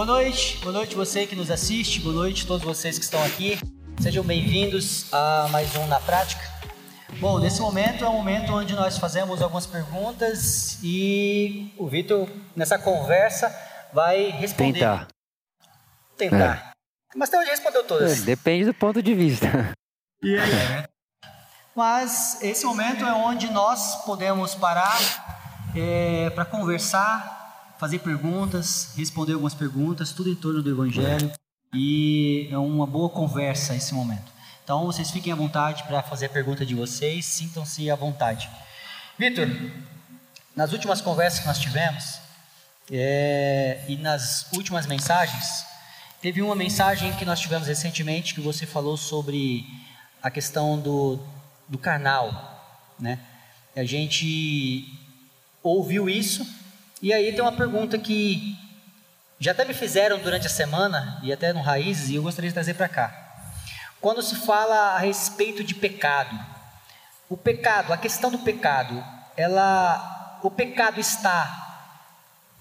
Boa noite, boa noite você que nos assiste, boa noite a todos vocês que estão aqui. Sejam bem-vindos a mais um Na Prática. Bom, nesse momento é um momento onde nós fazemos algumas perguntas e o Vitor, nessa conversa, vai responder. Tentar. Tentar. É. Mas até hoje respondeu todas. É, depende do ponto de vista. E aí, né? Mas esse momento é onde nós podemos parar é, para conversar, fazer perguntas, responder algumas perguntas, tudo em torno do Evangelho. E é uma boa conversa esse momento. Então vocês fiquem à vontade para fazer a pergunta de vocês, sintam-se à vontade. Vitor, nas últimas conversas que nós tivemos é, e nas últimas mensagens, teve uma mensagem que nós tivemos recentemente que você falou sobre a questão do, do carnal, né? A gente ouviu isso e aí tem uma pergunta que já até me fizeram durante a semana e até no Raízes e eu gostaria de trazer para cá. Quando se fala a respeito de pecado, o pecado, a questão do pecado, ela, o pecado está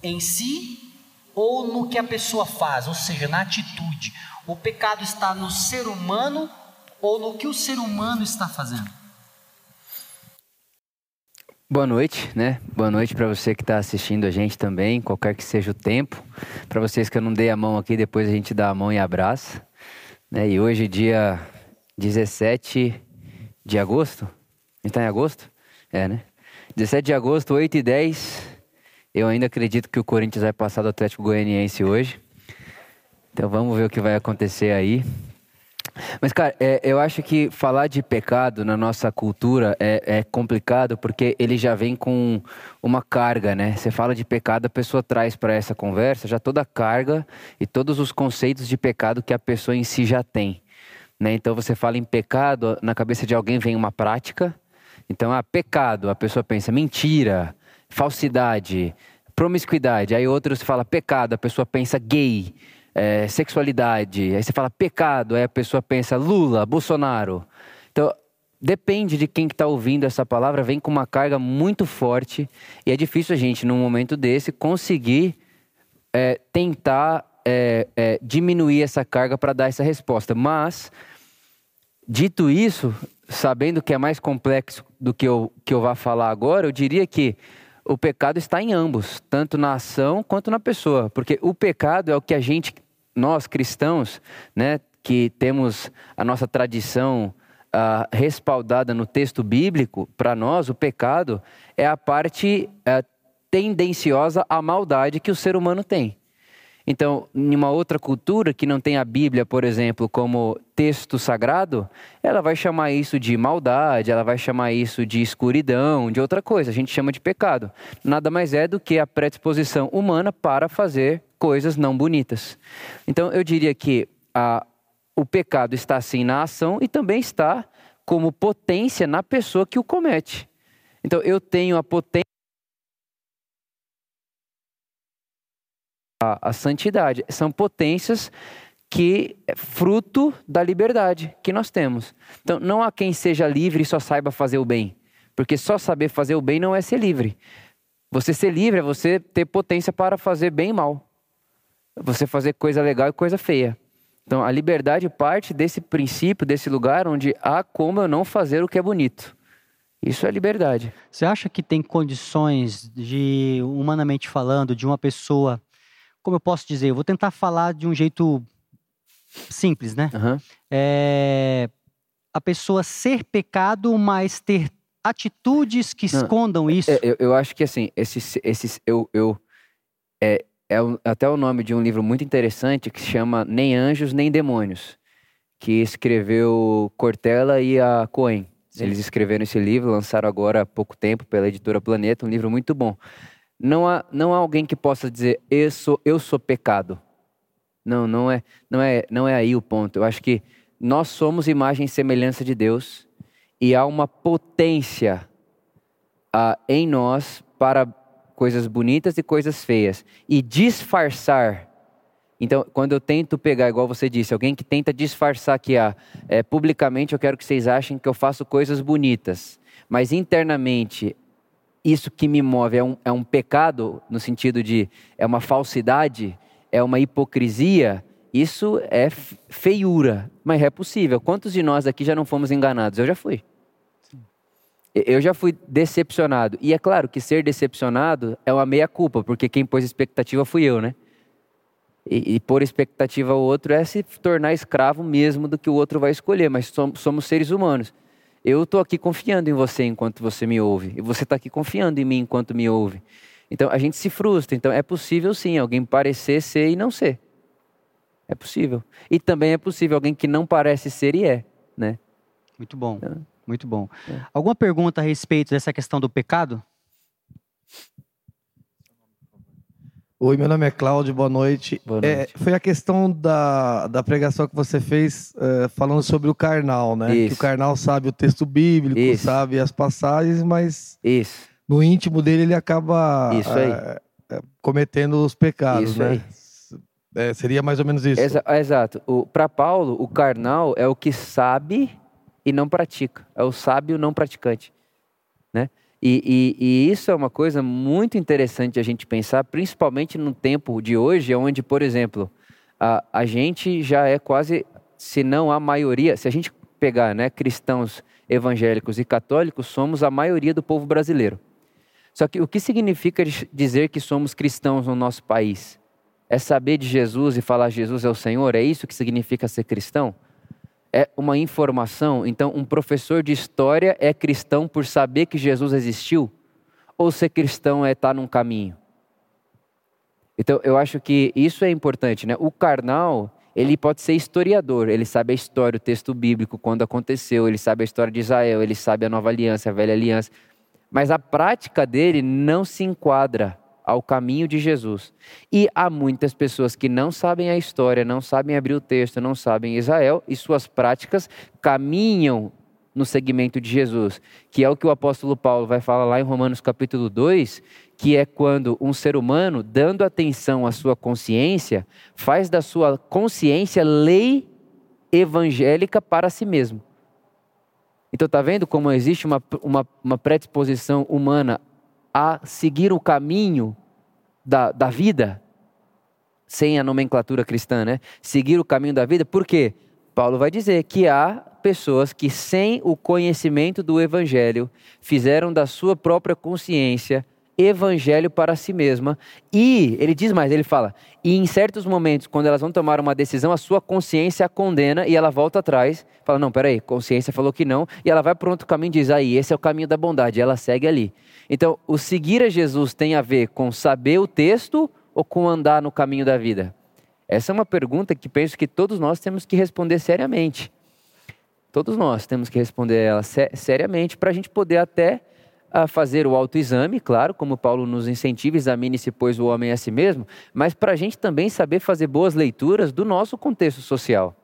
em si ou no que a pessoa faz, ou seja, na atitude. O pecado está no ser humano ou no que o ser humano está fazendo. Boa noite, né? Boa noite para você que está assistindo a gente também, qualquer que seja o tempo. Para vocês que eu não dei a mão aqui, depois a gente dá a mão e abraça. Né? E hoje, dia 17 de agosto, a gente está em agosto? É, né? 17 de agosto, 8 e 10. Eu ainda acredito que o Corinthians vai passar do Atlético Goianiense hoje. Então vamos ver o que vai acontecer aí. Mas, cara, é, eu acho que falar de pecado na nossa cultura é, é, complicado porque ele já vem com uma carga, né? Você fala de pecado, a pessoa traz para essa conversa já toda a carga e todos os conceitos de pecado que a pessoa em si já tem. Né? Então, você fala em pecado, na cabeça de alguém vem uma prática. Então, ah, pecado, a pessoa pensa mentira, falsidade, promiscuidade. Aí outros fala pecado, a pessoa pensa gay é, sexualidade, aí você fala pecado, aí a pessoa pensa Lula, Bolsonaro. Então, depende de quem está ouvindo essa palavra, vem com uma carga muito forte e é difícil a gente, num momento desse, conseguir é, tentar é, é, diminuir essa carga para dar essa resposta. Mas, dito isso, sabendo que é mais complexo do que eu, que eu vá falar agora, eu diria que o pecado está em ambos, tanto na ação quanto na pessoa, porque o pecado é o que a gente, nós cristãos, né, que temos a nossa tradição uh, respaldada no texto bíblico, para nós o pecado é a parte uh, tendenciosa à maldade que o ser humano tem. Então, em uma outra cultura que não tem a Bíblia, por exemplo, como texto sagrado, ela vai chamar isso de maldade, ela vai chamar isso de escuridão, de outra coisa. A gente chama de pecado. Nada mais é do que a predisposição humana para fazer coisas não bonitas. Então, eu diria que a, o pecado está sim na ação e também está como potência na pessoa que o comete. Então, eu tenho a potência a, a santidade. São potências que é fruto da liberdade que nós temos. Então, não há quem seja livre e só saiba fazer o bem, porque só saber fazer o bem não é ser livre. Você ser livre é você ter potência para fazer bem e mal. Você fazer coisa legal e coisa feia. Então, a liberdade parte desse princípio, desse lugar onde há como eu não fazer o que é bonito. Isso é liberdade. Você acha que tem condições de, humanamente falando, de uma pessoa como eu posso dizer, eu vou tentar falar de um jeito simples, né? Uhum. É, a pessoa ser pecado, mas ter atitudes que Não, escondam é, isso. É, eu, eu, acho que assim, esses, esses eu, eu é, é até o nome de um livro muito interessante que se chama Nem Anjos Nem Demônios, que escreveu Cortella e a Cohen. Eles escreveram esse livro, lançaram agora há pouco tempo pela editora Planeta, um livro muito bom. Não há, não há alguém que possa dizer eu sou, eu sou pecado. Não, não é, não é, não é aí o ponto. Eu acho que nós somos imagem e semelhança de Deus e há uma potência uh, em nós para coisas bonitas e coisas feias e disfarçar. Então, quando eu tento pegar, igual você disse, alguém que tenta disfarçar que ah, é, publicamente eu quero que vocês achem que eu faço coisas bonitas, mas internamente isso que me move é um, é um pecado, no sentido de é uma falsidade, é uma hipocrisia, isso é feiura, mas é possível. Quantos de nós aqui já não fomos enganados? Eu já fui. Eu já fui decepcionado. E é claro que ser decepcionado é uma meia-culpa, porque quem pôs expectativa fui eu, né? E, e pôr expectativa ao outro é se tornar escravo mesmo do que o outro vai escolher, mas somos, somos seres humanos. Eu estou aqui confiando em você enquanto você me ouve, e você está aqui confiando em mim enquanto me ouve. Então a gente se frustra. Então é possível sim alguém parecer ser e não ser. É possível. E também é possível alguém que não parece ser e é, né? Muito bom. Então, muito bom. É. Alguma pergunta a respeito dessa questão do pecado? Oi, meu nome é Cláudio, boa noite. Boa noite. É, foi a questão da, da pregação que você fez uh, falando sobre o carnal, né? Isso. Que o carnal sabe o texto bíblico, Isso. sabe as passagens, mas Isso. no íntimo dele ele acaba uh, cometendo os pecados, Isso né? É, seria mais ou menos isso. Exa exato. Para Paulo, o carnal é o que sabe e não pratica. É o sábio não praticante. Né? E, e, e, isso é uma coisa muito interessante a gente pensar, principalmente no tempo de hoje, onde, por exemplo, a, a gente já é quase, se não a maioria, se a gente pegar né, cristãos evangélicos e católicos, somos a maioria do povo brasileiro. Só que o que significa dizer que somos cristãos no nosso país? É saber de Jesus e falar Jesus é o Senhor? É isso que significa ser cristão? É uma informação. Então, um professor de história é cristão por saber que Jesus existiu? Ou ser cristão é estar num caminho? Então, eu acho que isso é importante, né? O carnal, ele pode ser historiador, ele sabe a história, o texto bíblico, quando aconteceu, ele sabe a história de Israel, ele sabe a nova aliança, a velha aliança. Mas a prática dele não se enquadra ao caminho de Jesus. E há muitas pessoas que não sabem a história, não sabem abrir o texto, não sabem Israel e suas práticas caminham no segmento de Jesus, que é o que o apóstolo Paulo vai falar lá em Romanos capítulo 2, que é quando um ser humano, dando atenção à sua consciência, faz da sua consciência lei evangélica para si mesmo. Então, está vendo como existe uma, uma, uma predisposição humana a seguir o caminho da, da vida, sem a nomenclatura cristã, né? Seguir o caminho da vida, por quê? Paulo vai dizer que há pessoas que, sem o conhecimento do Evangelho, fizeram da sua própria consciência evangelho para si mesma. E ele diz mais, ele fala, e em certos momentos, quando elas vão tomar uma decisão, a sua consciência a condena e ela volta atrás, fala, não, peraí, consciência falou que não, e ela vai para outro caminho e diz, aí, esse é o caminho da bondade, ela segue ali. Então, o seguir a Jesus tem a ver com saber o texto ou com andar no caminho da vida? Essa é uma pergunta que penso que todos nós temos que responder seriamente. Todos nós temos que responder ela seriamente para a gente poder até a fazer o autoexame, claro, como Paulo nos incentiva, examine-se, pois o homem é a si mesmo, mas para a gente também saber fazer boas leituras do nosso contexto social,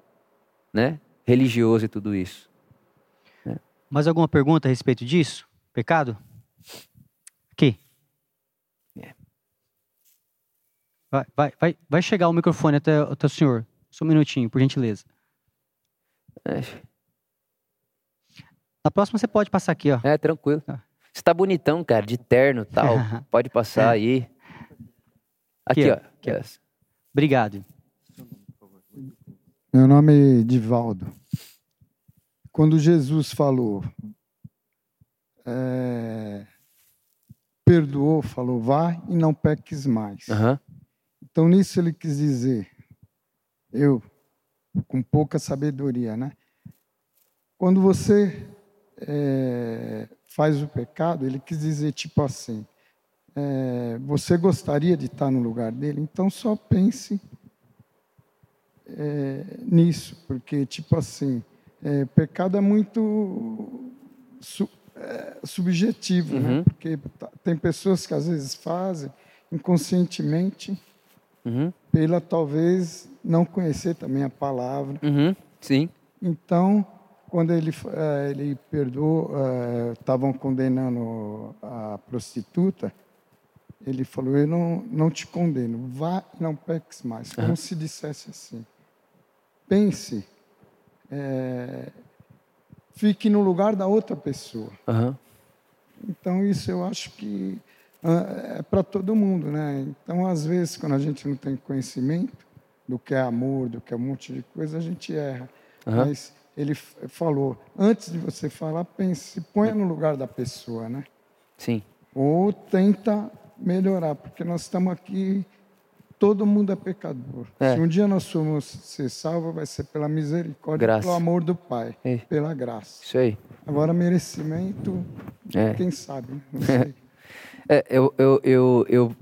né? religioso e tudo isso. Né? Mais alguma pergunta a respeito disso? Pecado? Aqui. É. Vai, vai, vai, vai chegar o microfone até, até o senhor. Só um minutinho, por gentileza. É. Na próxima você pode passar aqui, ó. É, tranquilo. Ah. Você tá bonitão, cara, de terno e tal. Pode passar é. aí. Aqui, aqui ó. Aqui, ó. Obrigado. Meu nome é Divaldo. Quando Jesus falou, é, perdoou, falou, vá e não peques mais. Uhum. Então, nisso ele quis dizer, eu, com pouca sabedoria, né? Quando você é, faz o pecado, ele quis dizer tipo assim: é, você gostaria de estar no lugar dele? Então só pense é, nisso, porque tipo assim, é, pecado é muito su, é, subjetivo, né? uhum. né? porque tem pessoas que às vezes fazem inconscientemente, uhum. pela talvez não conhecer também a palavra. Uhum. Sim. Então quando ele, eh, ele perdoou, eh, estavam condenando a prostituta, ele falou: Eu não, não te condeno, vá e não peques mais. Como uhum. se dissesse assim: Pense, é, fique no lugar da outra pessoa. Uhum. Então, isso eu acho que é para todo mundo, né? Então, às vezes, quando a gente não tem conhecimento do que é amor, do que é um monte de coisa, a gente erra. Uhum. Mas ele falou, antes de você falar, pense, se ponha no lugar da pessoa, né? Sim. Ou tenta melhorar, porque nós estamos aqui, todo mundo é pecador. É. Se um dia nós formos ser salvos, vai ser pela misericórdia, graça. pelo amor do Pai, é. pela graça. Isso aí. Agora, merecimento, é. quem sabe, né? não sei. É, eu, eu, eu, eu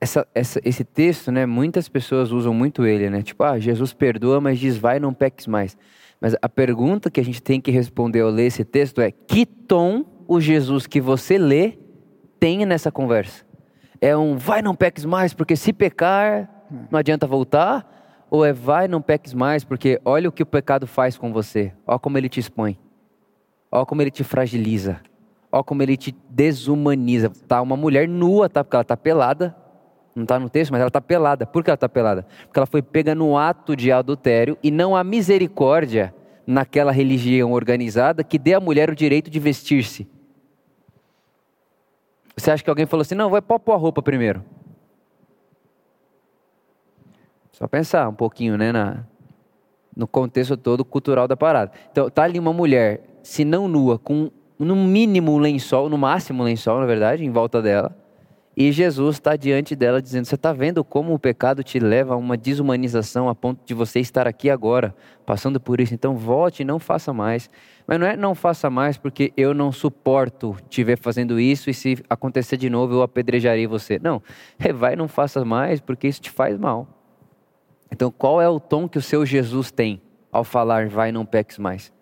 essa, essa, esse texto, né? Muitas pessoas usam muito ele, né? Tipo, ah, Jesus perdoa, mas diz vai, não peques mais. Mas a pergunta que a gente tem que responder ao ler esse texto é: que tom o Jesus que você lê tem nessa conversa? É um vai, não peques mais, porque se pecar, não adianta voltar? Ou é vai, não peques mais, porque olha o que o pecado faz com você, olha como ele te expõe, olha como ele te fragiliza, Olha como ele te desumaniza. Tá uma mulher nua, tá? Porque ela tá pelada. Não está no texto, mas ela está pelada. Por que ela está pelada? Porque ela foi pega no ato de adultério e não há misericórdia naquela religião organizada que dê à mulher o direito de vestir-se. Você acha que alguém falou assim, não, vai pôr a roupa primeiro? Só pensar um pouquinho, né, na, no contexto todo cultural da parada. Então, tá ali uma mulher, se não nua, com no mínimo um lençol, no máximo um lençol, na verdade, em volta dela. E Jesus está diante dela dizendo: Você está vendo como o pecado te leva a uma desumanização a ponto de você estar aqui agora, passando por isso? Então volte e não faça mais. Mas não é não faça mais porque eu não suporto te ver fazendo isso e se acontecer de novo eu apedrejarei você. Não, é vai não faça mais porque isso te faz mal. Então qual é o tom que o seu Jesus tem ao falar vai não peques mais?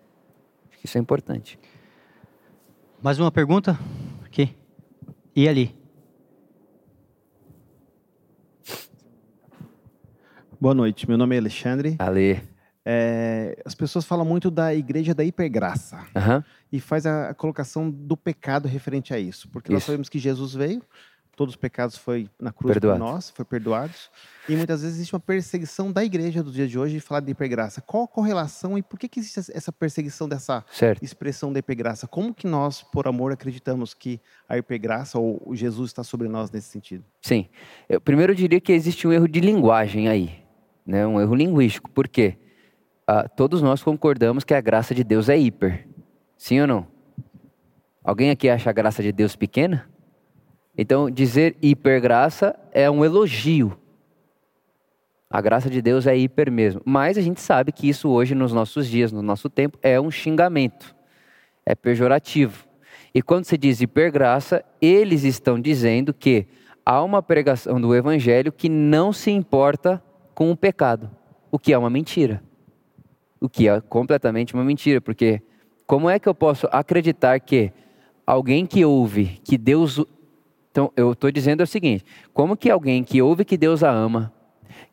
Isso é importante. Mais uma pergunta? Aqui. E ali? Boa noite, meu nome é Alexandre. Ale. É, as pessoas falam muito da igreja da hipergraça uhum. e faz a, colocação do pecado referente a isso, porque isso. nós sabemos que Jesus veio, todos os pecados foi na cruz Perdoado. por nós, foi perdoados. E muitas vezes existe uma perseguição da igreja do dia de hoje de falar de hipergraça. Qual a correlação e por que, que existe essa perseguição dessa certo. expressão da hipergraça? Como que nós, por amor, acreditamos que a hipergraça ou Jesus está sobre nós nesse sentido? Sim. Eu primeiro diria que existe um erro de linguagem aí, né? um erro linguístico. Por quê? Ah, todos nós concordamos que a graça de Deus é hiper. Sim ou não? Alguém aqui acha a graça de Deus pequena? Então, dizer hipergraça é um elogio. A graça de Deus é hiper mesmo. Mas a gente sabe que isso hoje, nos nossos dias, no nosso tempo, é um xingamento. É pejorativo. E quando se diz hipergraça, eles estão dizendo que há uma pregação do evangelho que não se importa com o pecado, o que é uma mentira. O que é completamente uma mentira, porque como é que eu posso acreditar que alguém que ouve que Deus então, eu estou dizendo o seguinte: como que alguém que ouve que Deus a ama,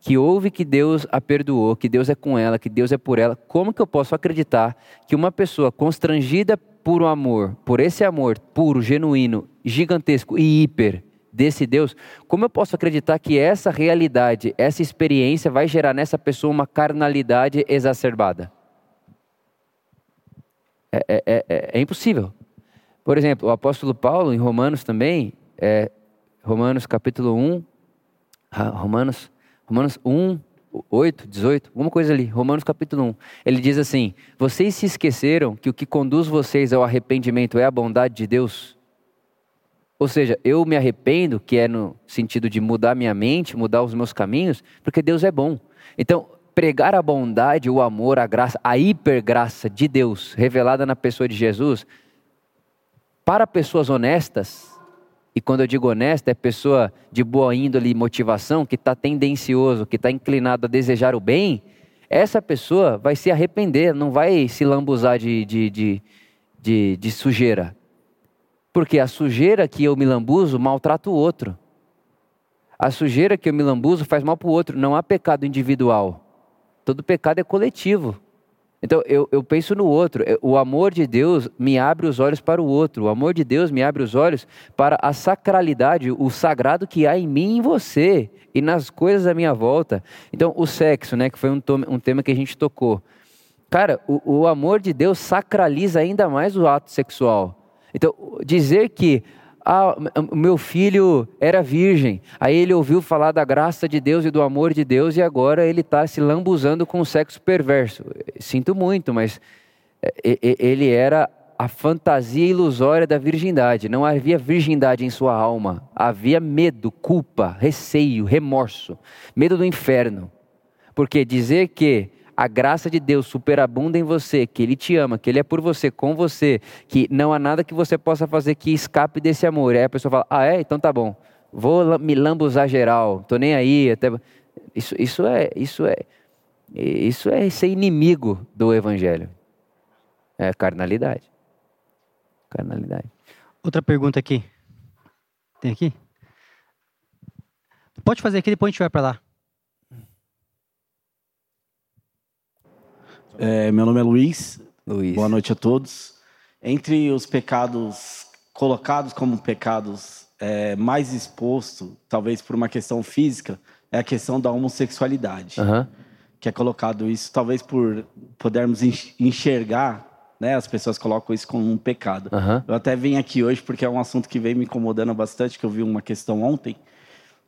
que ouve que Deus a perdoou, que Deus é com ela, que Deus é por ela, como que eu posso acreditar que uma pessoa constrangida por um amor, por esse amor puro, genuíno, gigantesco e hiper desse Deus, como eu posso acreditar que essa realidade, essa experiência vai gerar nessa pessoa uma carnalidade exacerbada? É, é, é, é impossível. Por exemplo, o apóstolo Paulo, em Romanos também, é, Romanos capítulo 1, Romanos, Romanos 1, 8, 18, alguma coisa ali, Romanos capítulo 1. Ele diz assim: Vocês se esqueceram que o que conduz vocês ao arrependimento é a bondade de Deus? Ou seja, eu me arrependo, que é no sentido de mudar minha mente, mudar os meus caminhos, porque Deus é bom. Então, pregar a bondade, o amor, a graça, a hipergraça de Deus revelada na pessoa de Jesus, para pessoas honestas, e quando eu digo honesta, é pessoa de boa índole e motivação, que está tendencioso, que está inclinado a desejar o bem, essa pessoa vai se arrepender, não vai se lambuzar de, de, de, de, de sujeira. Porque a sujeira que eu me lambuzo maltrata o outro. A sujeira que eu me lambuzo faz mal para o outro. Não há pecado individual. Todo pecado é coletivo. Então eu, eu penso no outro. O amor de Deus me abre os olhos para o outro. O amor de Deus me abre os olhos para a sacralidade, o sagrado que há em mim e em você e nas coisas à minha volta. Então o sexo, né, que foi um, um tema que a gente tocou. Cara, o, o amor de Deus sacraliza ainda mais o ato sexual. Então dizer que Ah, meu filho era virgem. Aí ele ouviu falar da graça de Deus e do amor de Deus e agora ele está se lambuzando com o sexo perverso. Sinto muito, mas é, ele era a fantasia ilusória da virgindade. Não havia virgindade em sua alma. Havia medo, culpa, receio, remorso, medo do inferno. Porque dizer que a graça de Deus superabunda em você, que Ele te ama, que Ele é por você, com você, que não há nada que você possa fazer que escape desse amor. Aí a pessoa fala: Ah, é? Então tá bom. Vou me lambuzar geral, tô nem aí. Até... Isso, isso é. Isso é. Isso é ser inimigo do Evangelho. É carnalidade. Carnalidade. Outra pergunta aqui. Tem aqui? Pode fazer aqui, depois a gente vai para lá. É, meu nome é Luiz. Luiz. Boa noite a todos. Entre os pecados colocados como pecados é, mais exposto, talvez por uma questão física, é a questão da homossexualidade. Uhum. Que é colocado isso, talvez por podermos enxergar, né? As pessoas colocam isso como um pecado. Uhum. Eu até vim aqui hoje porque é um assunto que vem me incomodando bastante, que eu vi uma questão ontem.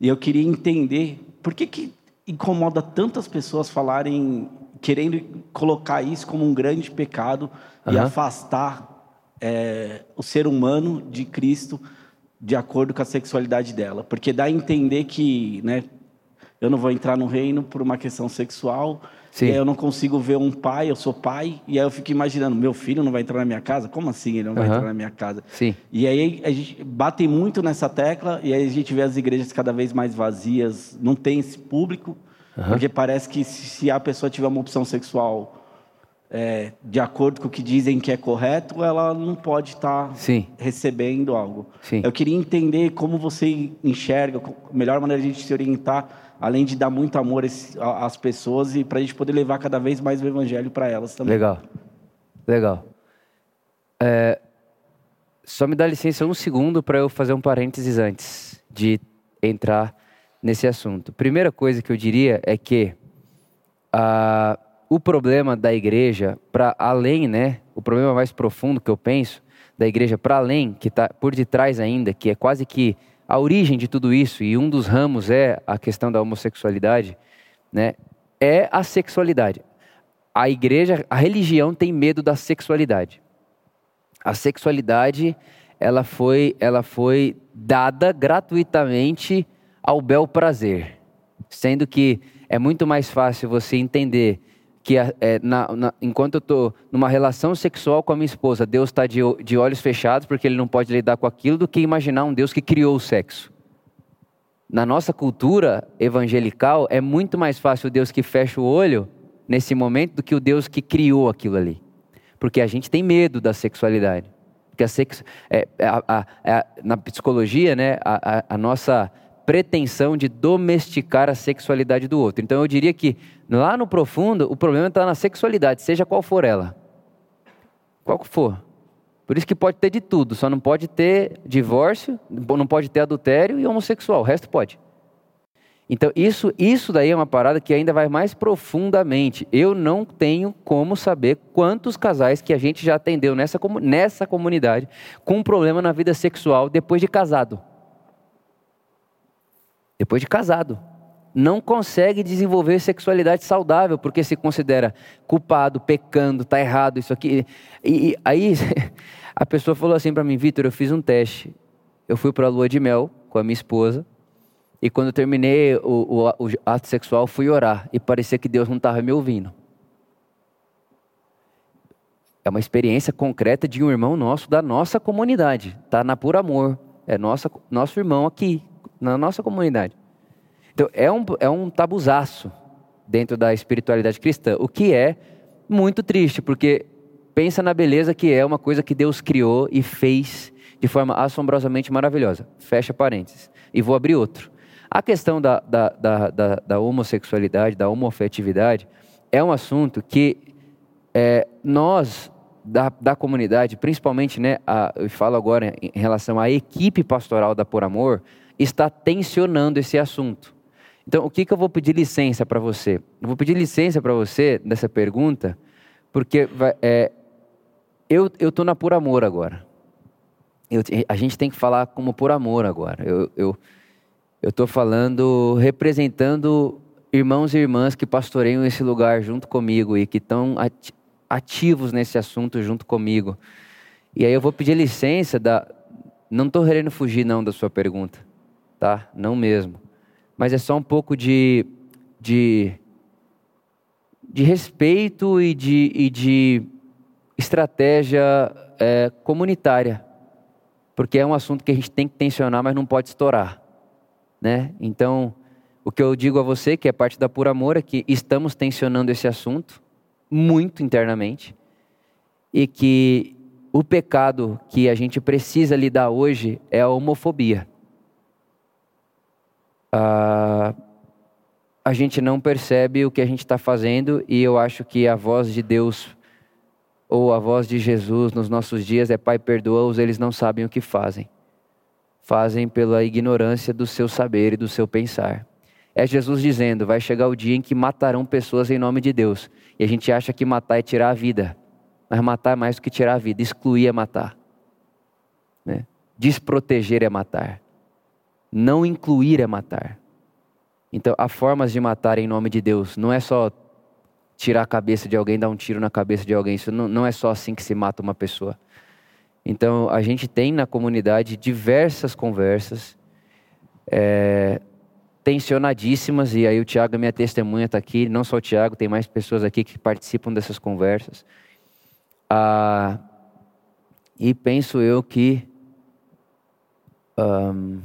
E eu queria entender por que, que incomoda tantas pessoas falarem querendo colocar isso como um grande pecado uhum. e afastar é, o ser humano de Cristo de acordo com a sexualidade dela. Porque dá a entender que né, eu não vou entrar no reino por uma questão sexual, Sim. eu não consigo ver um pai, eu sou pai, e aí eu fico imaginando, meu filho não vai entrar na minha casa? Como assim ele não vai entrar na minha casa? Sim. E aí a gente bate muito nessa tecla, e aí a gente vê as igrejas cada vez mais vazias, não tem esse público, Uhum. Porque parece que se a pessoa tiver uma opção sexual é, de acordo com o que dizem que é correto, ela não pode estar tá recebendo algo. Sim. Eu queria entender como você enxerga, a melhor maneira de a gente se orientar, além de dar muito amor às pessoas e para a gente poder levar cada vez mais o evangelho para elas também. Legal, legal. É, só me dá licença um segundo para eu fazer um parênteses antes de entrar nesse assunto. Primeira coisa que eu diria é que o problema da igreja, para além, né? O problema mais profundo que eu penso da igreja para além, que está por detrás ainda, que é quase que a origem de tudo isso, e um dos ramos é a questão da homossexualidade, né? É a sexualidade. A igreja, a religião tem medo da sexualidade. A sexualidade, ela foi, ela foi dada gratuitamente ao bel prazer, sendo que é muito mais fácil você entender que é, na, na, enquanto eu estou numa relação sexual com a minha esposa, Deus está de, de olhos fechados porque Ele não pode lidar com aquilo, do que imaginar um Deus que criou o sexo. Na nossa cultura evangelical, é muito mais fácil o Deus que fecha o olho nesse momento do que o Deus que criou aquilo ali. Porque a gente tem medo da sexualidade. Porque a sex, é, a, a, na psicologia, né, a nossa pretensão de domesticar a sexualidade do outro. Então eu diria que lá no profundo o problema está na sexualidade, seja qual for ela. Qual for. Por isso que pode ter de tudo, só não pode ter divórcio, não pode ter adultério e homossexual, o resto pode. Então isso, isso daí é uma parada que ainda vai mais profundamente. Eu não tenho como saber quantos casais que a gente já atendeu nessa, nessa comunidade com um problema na vida sexual depois de casado depois de casado. Não consegue desenvolver sexualidade saudável porque se considera culpado, pecando, está errado, isso aqui. E, e aí a pessoa falou assim para mim, Vitor, eu fiz um teste. Eu fui para a lua de mel com a minha esposa e quando eu terminei o, o, o ato sexual fui orar e parecia que Deus não estava me ouvindo. É uma experiência concreta de um irmão nosso da nossa comunidade. Está na Por Amor. É nossa, nosso irmão aqui, na nossa comunidade. Então, é um, é um tabuzaço dentro da espiritualidade cristã, o que é muito triste, porque pensa na beleza que é uma coisa que Deus criou e fez de forma assombrosamente maravilhosa. Fecha parênteses. E vou abrir outro. A questão da, da, da, da, da homossexualidade, da homofetividade, é um assunto que é, nós, da, da comunidade, principalmente, né, a, eu falo agora em relação à equipe pastoral da Por Amor, está tensionando esse assunto. Então, o que, que eu vou pedir licença para você? Eu vou pedir licença para você nessa pergunta, porque é, eu estou na Por Amor agora. eu, a gente tem que falar como por amor agora. Eu estou falando representando irmãos e irmãs que pastoreiam esse lugar junto comigo e que estão ativos nesse assunto junto comigo. E aí eu vou pedir licença da não estou querendo fugir não da sua pergunta, tá? Não mesmo. Mas é só um pouco de de, de respeito e de, e de estratégia é, comunitária porque é um assunto que a gente tem que tensionar, mas não pode estourar, né? Então, o que eu digo a você, que é parte da Pura Amor, é que estamos tensionando esse assunto muito internamente e que o pecado que a gente precisa lidar hoje é a homofobia. Ah, a gente não percebe o que a gente está fazendo e eu acho que a voz de Deus ou a voz de Jesus nos nossos dias é: Pai, perdoa-os, eles não sabem o que fazem. Fazem pela ignorância do seu saber e do seu pensar. É Jesus dizendo: vai chegar o dia em que matarão pessoas em nome de Deus. E a gente acha que matar é tirar a vida. Mas matar é mais do que tirar a vida. Excluir é matar. Né? Desproteger é matar. Não incluir é matar. Então, há formas de matar em nome de Deus. Não é só tirar a cabeça de alguém, dar um tiro na cabeça de alguém. Isso não, não é só assim que se mata uma pessoa. Então, a gente tem na comunidade diversas conversas é, tensionadíssimas, e aí o Tiago, minha testemunha, está aqui. Não só o Tiago, tem mais pessoas aqui que participam dessas conversas. Ah, e penso eu que. Um,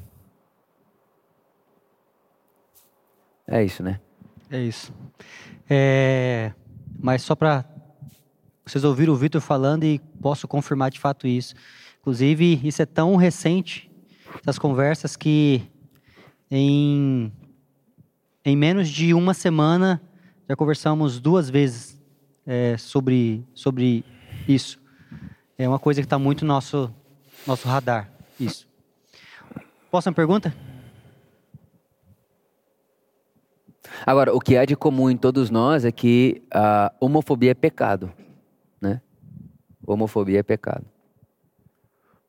é isso, né? É isso. É, mas só para vocês ouviram o Vitor falando e posso confirmar de fato isso. Inclusive, isso é tão recente, essas conversas, que em, em menos de uma semana já conversamos duas vezes é, sobre, sobre isso. É uma coisa que está muito no nosso, nosso radar, isso. Posso uma pergunta? Agora, o que há de comum em todos nós é que a homofobia é pecado, né? Homofobia é pecado.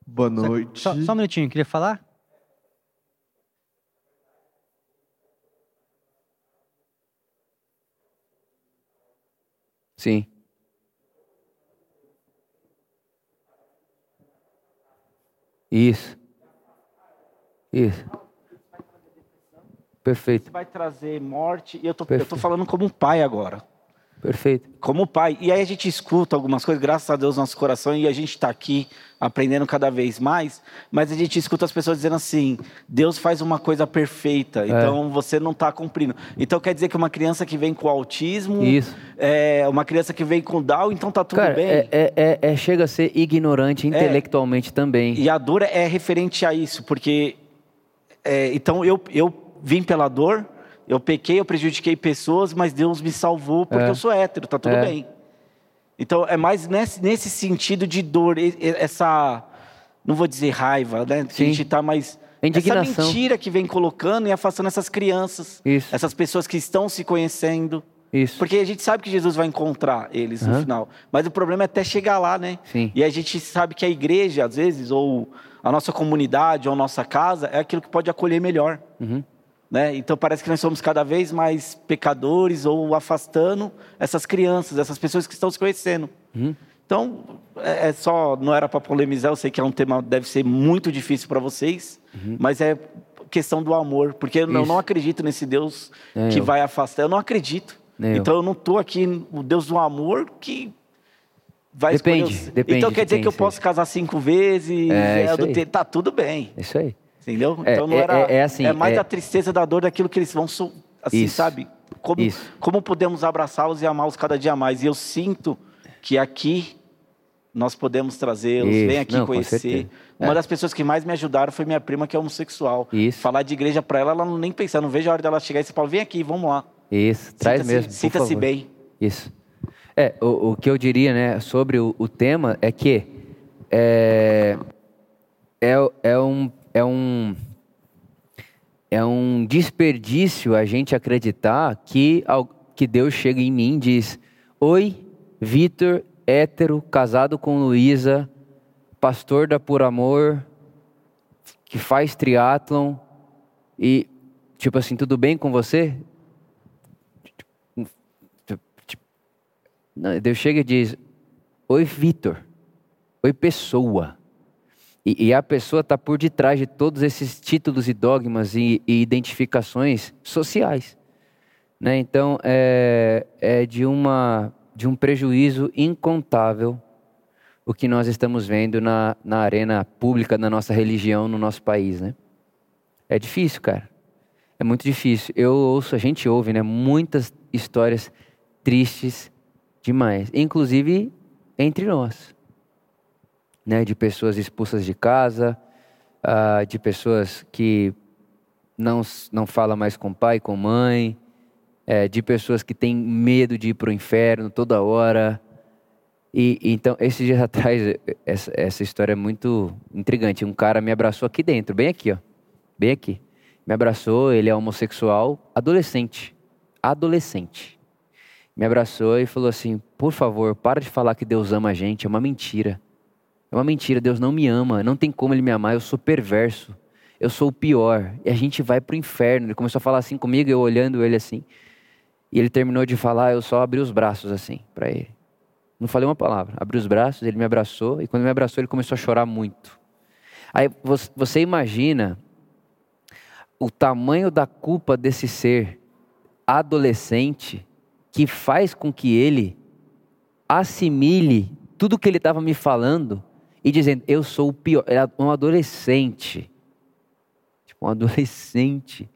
Boa noite. Só, só um minutinho, queria falar? Sim. Isso. Isso. Perfeito. vai trazer morte. E eu tô, eu tô falando como um pai agora. Perfeito. Como pai. E aí a gente escuta algumas coisas, graças a Deus, no nosso coração, e a gente está aqui aprendendo cada vez mais, mas a gente escuta as pessoas dizendo assim: Deus faz uma coisa perfeita, é. então você não está cumprindo. Então quer dizer que uma criança que vem com autismo, Isso. É, uma criança que vem com Down, então tá tudo Cara, bem. É, é, é, é chega a ser ignorante é. intelectualmente também. E a dor é referente a isso, porque. Então eu, eu vim pela dor, eu pequei, eu prejudiquei pessoas, mas Deus me salvou porque é. eu sou hétero, tá tudo é. bem. Então é mais nesse, nesse sentido de dor, essa, não vou dizer raiva, né? Que a gente tá mais Indignação. Essa mentira que vem colocando e afastando essas crianças, Isso. essas pessoas que estão se conhecendo. Isso. Porque a gente sabe que Jesus vai encontrar eles uhum. no final. Mas o problema é até chegar lá, né? Sim. E a gente sabe que a igreja, às vezes, ou a nossa comunidade, ou a nossa casa, é aquilo que pode acolher melhor. Uhum. Né? Então parece que nós somos cada vez mais pecadores ou afastando essas crianças, essas pessoas que estão se conhecendo. Uhum. Então, é, é, só, não era para polemizar, eu sei que é um tema deve ser muito difícil para vocês, uhum. mas é questão do amor, porque eu não, não acredito nesse Deus é que eu. vai afastar, eu não acredito. Nem então eu. eu não estou aqui o Deus do amor que vai depende, escolher. Depende então quer dizer que eu posso casar cinco vezes, é, é, tá tudo bem. Isso aí. Entendeu? É, então não é, era. É, é, assim, é mais é... a tristeza da dor daquilo que eles vão. Assim, Isso. sabe? Como, Isso. como podemos abraçá-los e amá-los cada dia mais. E eu sinto que aqui nós podemos trazê-los, vem aqui não, conhecer. Uma é. das pessoas que mais me ajudaram foi minha prima, que é homossexual. Isso. Falar de igreja para ela, ela não nem pensar, não vejo a hora dela chegar e falar, vem aqui, vamos lá. Isso, traz mesmo. Sinta-se bem. Isso. É, o, o, que eu diria, né, sobre o, o tema é que é, é, é um, é um é um desperdício a gente acreditar que, que Deus chega em mim e diz: Oi, Vitor, hétero, casado com Luísa, pastor da Por Amor, que faz triatlon e, tipo assim, tudo bem com você? Deus chega e diz: Oi, Vitor. Oi, pessoa. E, e a pessoa está por detrás de todos esses títulos e dogmas e, e identificações sociais. Né? Então, é, é de, uma, de um prejuízo incontável o que nós estamos vendo na, na arena pública da nossa religião no nosso país. Né? É difícil, cara. É muito difícil. Eu ouço, a gente ouve né, muitas histórias tristes demais, inclusive entre nós né, de pessoas expulsas de casa, uh, de pessoas que não, não falam mais com pai, com mãe, é, de pessoas que têm medo de ir para o inferno toda hora. E, então, esses dias atrás, essa, essa história é muito intrigante. Um cara me abraçou aqui dentro, bem aqui, ó, bem aqui. Me abraçou, ele é homossexual, adolescente, adolescente. Me abraçou e falou assim: por favor, para de falar que Deus ama a gente, é uma mentira. É uma mentira, Deus não me ama, não tem como Ele me amar, eu sou perverso, eu sou o pior. E a gente vai para o inferno. Ele começou a falar assim comigo, eu olhando ele assim. E ele terminou de falar, eu só abri os braços assim para ele. Não falei uma palavra. Abri os braços, ele me abraçou, e quando me abraçou, ele começou a chorar muito. Aí você imagina o tamanho da culpa desse ser adolescente que faz com que ele assimile tudo que ele estava me falando e dizendo: Eu sou o pior. Era um adolescente. Tipo, um adolescente.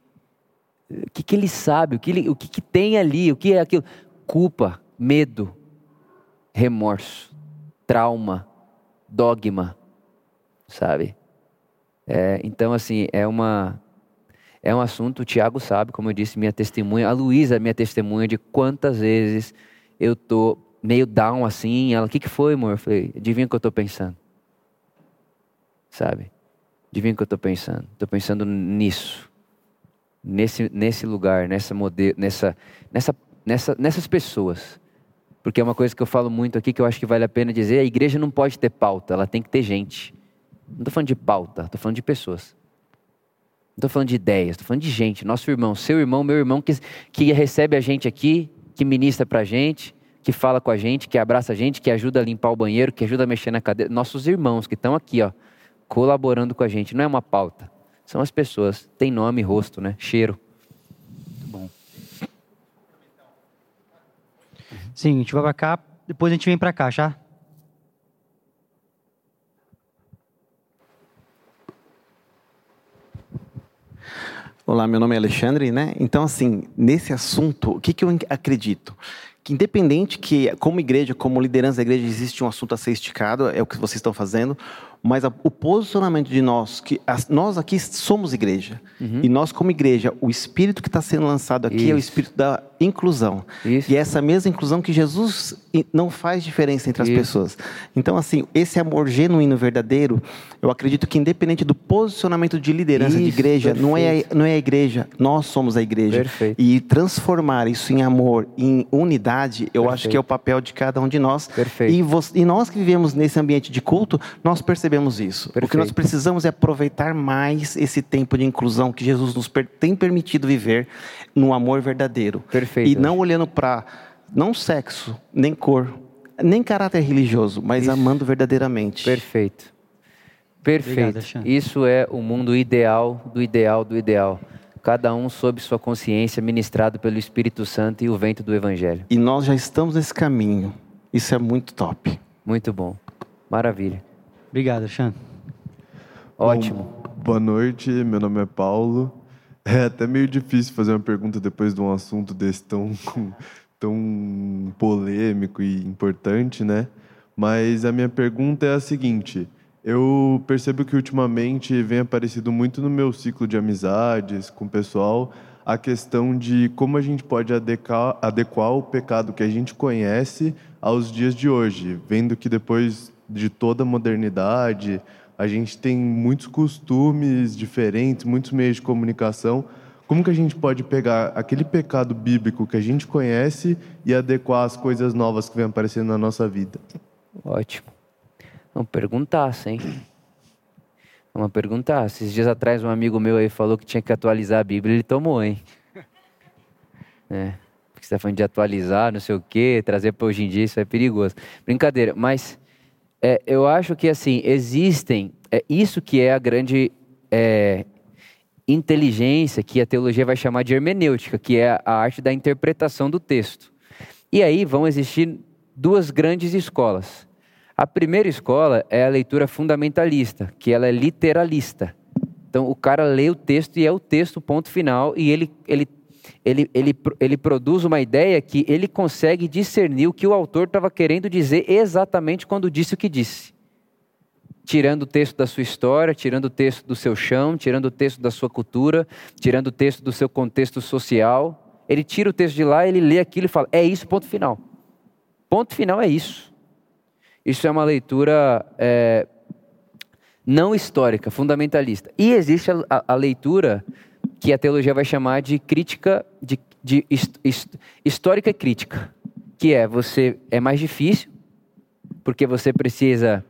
O que, que ele sabe? O, que, ele, o que, que tem ali? O que é aquilo? Culpa, medo, remorso, trauma, dogma, sabe? É, então, assim, é uma. É um assunto, o Tiago sabe, como eu disse, minha testemunha, a Luísa é minha testemunha de quantas vezes eu tô meio down assim, ela, o que, que foi, amor? Eu falei, adivinha o que eu tô pensando? Sabe? Adivinha o que eu estou pensando? Estou pensando nisso, nesse, nesse lugar, nessa, modelo, nessa, nessa, nessa, nessas pessoas. Porque é uma coisa que eu falo muito aqui que eu acho que vale a pena dizer: a igreja não pode ter pauta, ela tem que ter gente. Não estou falando de pauta, estou falando de pessoas. Não estou falando de ideias, estou falando de gente. Nosso irmão, seu irmão, meu irmão que, que recebe a gente aqui, que ministra para a gente, que fala com a gente, que abraça a gente, que ajuda a limpar o banheiro, que ajuda a mexer na cadeira. Nossos irmãos que estão aqui, ó colaborando com a gente. Não é uma pauta, são as pessoas. Tem nome, rosto, né? Cheiro. Muito bom. Sim, a gente vai para cá, depois a gente vem para cá, já? Olá, meu nome é Alexandre, né? Então, assim, nesse assunto, o que, que eu acredito? Que independente que como igreja, como liderança da igreja existe um assunto a ser esticado, é o que vocês estão fazendo, mas a, o posicionamento de nós, que as, nós aqui somos igreja, uhum. e nós como igreja, o espírito que está sendo lançado aqui Isso. é o espírito da inclusão. Isso. E é essa mesma inclusão que Jesus não faz diferença entre as Isso. pessoas. Então, assim, esse amor genuíno, verdadeiro, eu acredito que independente do posicionamento de liderança de igreja, não é, não é a igreja, nós somos a igreja. Perfeito. E transformar isso em amor, em unidade, eu Perfeito. acho que é o papel de cada um de nós. Perfeito. E, você, e nós que vivemos nesse ambiente de culto, nós percebemos isso. Perfeito. O que nós precisamos é aproveitar mais esse tempo de inclusão que Jesus nos tem permitido viver no amor verdadeiro. Perfeito. E não olhando para não sexo, nem cor, nem caráter religioso, mas Isso. amando verdadeiramente. Perfeito. Perfeito. Obrigado, Isso é o mundo ideal do ideal do ideal. Cada um sob sua consciência, ministrado pelo Espírito Santo e o vento do Evangelho. E nós já estamos nesse caminho. Isso é muito top. Muito bom. Maravilha. Obrigado, Xan. Ótimo. Bom, boa noite, meu nome é Paulo. É até meio difícil fazer uma pergunta depois de um assunto desse tão, tão polêmico e importante, né? Mas a minha pergunta é a seguinte: eu percebo que ultimamente vem aparecido muito no meu ciclo de amizades com o pessoal a questão de como a gente pode adequar, adequar o pecado que a gente conhece aos dias de hoje, vendo que depois de toda a modernidade, a gente tem muitos costumes diferentes, muitos meios de comunicação. Como que a gente pode pegar aquele pecado bíblico que a gente conhece e adequar as coisas novas que vêm aparecendo na nossa vida? Ótimo. Vamos perguntar, hein? Vamos perguntar. Esses dias atrás um amigo meu aí falou que tinha que atualizar a Bíblia, ele tomou, hein? É. Porque você está falando de atualizar, não sei o quê, trazer para hoje em dia, isso é perigoso. Brincadeira, mas é, eu acho que assim, existem, é isso que é a grande é, inteligência que a teologia vai chamar de hermenêutica, que é a arte da interpretação do texto. E aí vão existir duas grandes escolas. A primeira escola é a leitura fundamentalista, que ela é literalista. Então o cara lê o texto e é o texto ponto final e ele, ele, ele, ele, ele produz uma ideia que ele consegue discernir o que o autor estava querendo dizer exatamente quando disse o que disse tirando o texto da sua história, tirando o texto do seu chão, tirando o texto da sua cultura, tirando o texto do seu contexto social. Ele tira o texto de lá, ele lê aquilo e fala: é isso, ponto final. Ponto final é isso. Isso é uma leitura é, não histórica, fundamentalista. E existe a, a, a, leitura que a teologia vai chamar de crítica, de, de hist, hist, histórica crítica, que é você é mais difícil porque você precisa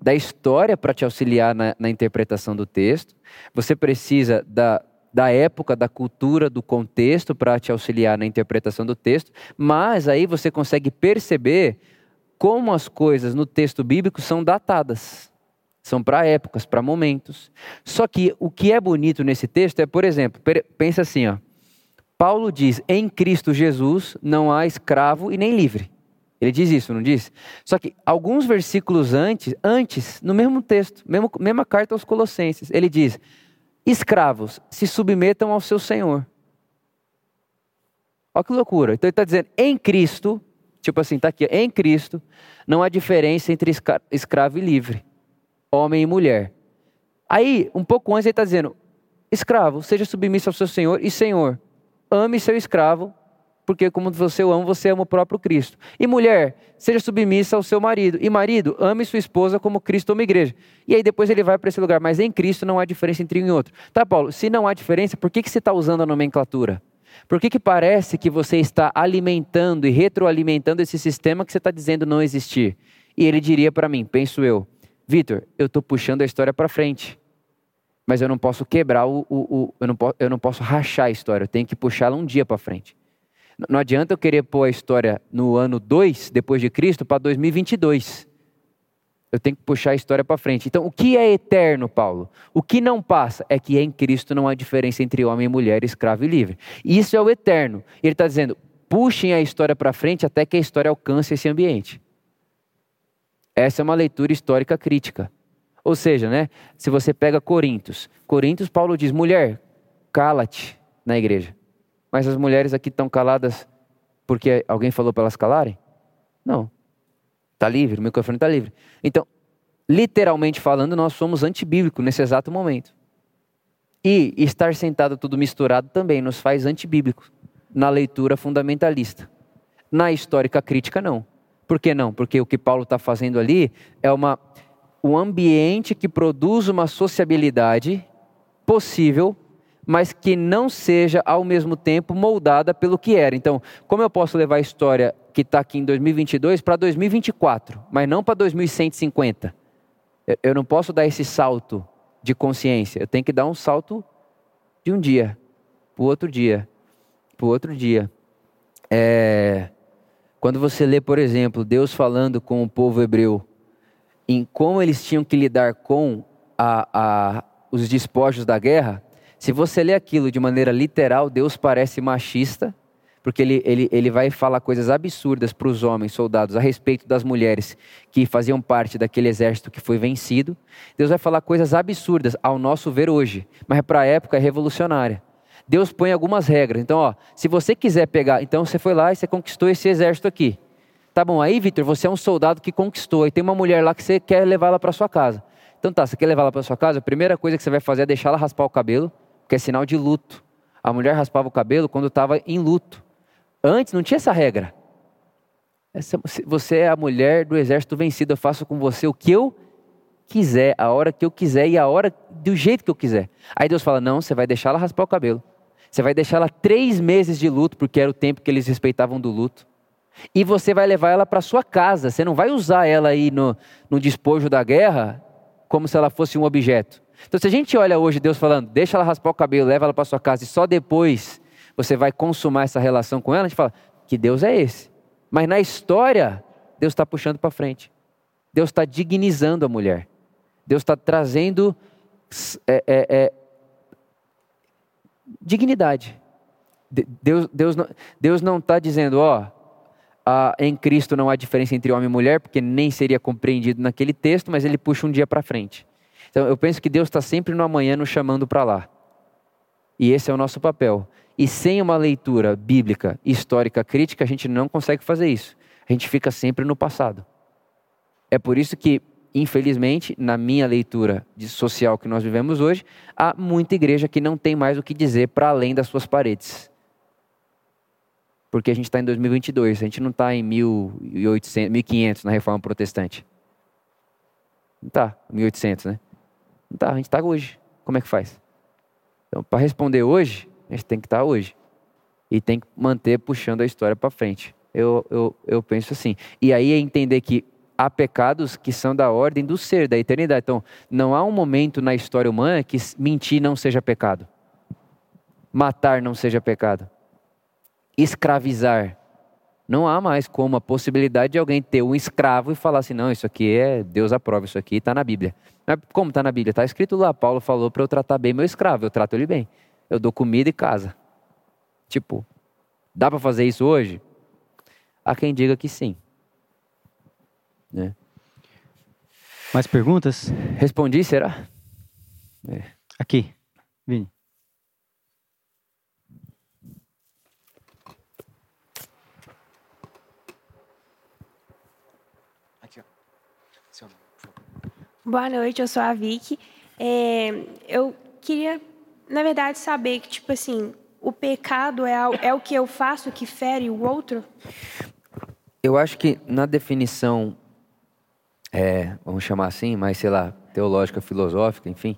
da história para te auxiliar na, na, interpretação do texto, você precisa da, da época, da cultura, do contexto para te auxiliar na interpretação do texto, mas aí você consegue perceber como as coisas no texto bíblico são datadas. São para épocas, para momentos. Só que o que é bonito nesse texto é, por exemplo, pensa assim, ó. Paulo diz: "Em Cristo Jesus não há escravo e nem livre". Ele diz isso, não diz? Só que alguns versículos antes, antes, no mesmo texto, mesmo, mesma carta aos Colossenses, ele diz: escravos, se submetam ao seu Senhor. Olha que loucura. Então ele está dizendo, em Cristo, tipo assim, está aqui, em Cristo, não há diferença entre escravo e livre, homem e mulher. Aí, um pouco antes, ele está dizendo: escravo, seja submisso ao seu Senhor, e Senhor, ame seu escravo porque como você o ama, você ama o próprio Cristo. E mulher, seja submissa ao seu marido. E marido, ame sua esposa como Cristo ama a igreja. E aí depois ele vai para esse lugar, mas em Cristo não há diferença entre um e outro. Tá, Paulo, se não há diferença, por que, que você está usando a nomenclatura? Por que, que parece que você está alimentando e retroalimentando esse sistema que você está dizendo não existir? E ele diria para mim, penso eu, Vitor, eu estou puxando a história para frente. Mas eu não posso quebrar o, o, o eu, não eu não posso rachar a história, eu tenho que puxá-la um dia para frente. Não adianta eu querer pôr a história no ano 2 depois de Cristo para 2022. Eu tenho que puxar a história para frente. Então, o que é eterno, Paulo? O que não passa é que em Cristo não há diferença entre homem e mulher, escravo e livre. Isso é o eterno. E ele está dizendo: puxem a história para frente até que a história alcance esse ambiente. Essa é uma leitura histórica crítica. Ou seja, né, se você pega Coríntios, Coríntios, Paulo diz: mulher, cala-te na igreja. Mas as mulheres aqui estão caladas porque alguém falou para elas calarem? Não. Está livre, o microfone está livre. Então, literalmente falando, nós somos antibíblicos nesse exato momento. E estar sentado tudo misturado também nos faz antibíblicos na leitura fundamentalista. Na histórica crítica, não. Por que não? Porque o que Paulo está fazendo ali é uma, um ambiente que produz uma sociabilidade possível mas que não seja ao mesmo tempo moldada pelo que era. Então, como eu posso levar a história que está aqui em 2022 para 2024, mas não para 2150? Eu não posso dar esse salto de consciência. Eu tenho que dar um salto de um dia para o outro dia, para o outro dia. É... Quando você lê, por exemplo, Deus falando com o povo hebreu em como eles tinham que lidar com a, a, os despojos da guerra, se você lê aquilo de maneira literal, Deus parece machista, porque ele, ele, ele vai falar coisas absurdas para os homens, soldados, a respeito das mulheres que faziam parte daquele exército que foi vencido. Deus vai falar coisas absurdas, ao nosso ver hoje, mas para a época é revolucionária. Deus põe algumas regras. Então, ó, se você quiser pegar, então você foi lá e você conquistou esse exército aqui. Tá bom, aí, Vitor, você é um soldado que conquistou, e tem uma mulher lá que você quer levar ela para sua casa. Então tá, você quer levar ela para sua casa? A primeira coisa que você vai fazer é deixar ela raspar o cabelo, que é sinal de luto. A mulher raspava o cabelo quando estava em luto. Antes não tinha essa regra. Essa, você é a mulher do exército vencido, eu faço com você o que eu quiser, a hora que eu quiser e a hora do jeito que eu quiser. Aí Deus fala: não, você vai deixar ela raspar o cabelo. Você vai deixar ela três meses de luto, porque era o tempo que eles respeitavam do luto. E você vai levar ela para sua casa. Você não vai usar ela aí no, no despojo da guerra como se ela fosse um objeto. Então, se a gente olha hoje Deus falando, deixa ela raspar o cabelo, leva ela para sua casa e só depois você vai consumar essa relação com ela, a gente fala, que Deus é esse? Mas na história, Deus está puxando para frente. Deus está dignizando a mulher. Deus está trazendo é, é, é, dignidade. Deus, Deus, Deus não está dizendo, ó, em Cristo não há diferença entre homem e mulher, porque nem seria compreendido naquele texto, mas ele puxa um dia para frente. Então eu penso que Deus está sempre no amanhã nos chamando para lá. E esse é o nosso papel. E sem uma leitura bíblica, histórica, crítica, a gente não consegue fazer isso. A gente fica sempre no passado. É por isso que, infelizmente, na minha leitura de social que nós vivemos hoje, há muita igreja que não tem mais o que dizer para além das suas paredes. Porque a gente está em 2022, a gente não está em 1800, 1500 na reforma protestante. Não está, 1800, né? Não está, a gente está hoje. Como é que faz? Então, para responder hoje, a gente tem que estar tá hoje. E tem que manter puxando a história para frente. Eu, eu, eu penso assim. E aí é entender que há pecados que são da ordem do ser, da eternidade. Então, não há um momento na história humana que mentir não seja pecado. Matar não seja pecado. Escravizar. Não há mais como a possibilidade de alguém ter um escravo e falar assim: não, isso aqui é, Deus aprova, isso aqui está na Bíblia. Mas como está na Bíblia? Está escrito lá, Paulo falou para eu tratar bem meu escravo, eu trato ele bem eu dou comida e casa. Tipo, dá para fazer isso hoje? Há quem diga que sim. Né? Mais perguntas? Respondi, será? É. Aqui, Vini. Boa noite, eu sou a Vicky. É, eu queria na verdade, saber que, tipo assim, o pecado é, é o que eu faço que fere o outro? Eu acho que na definição, é, vamos chamar assim, mas sei lá, teológica, filosófica, enfim,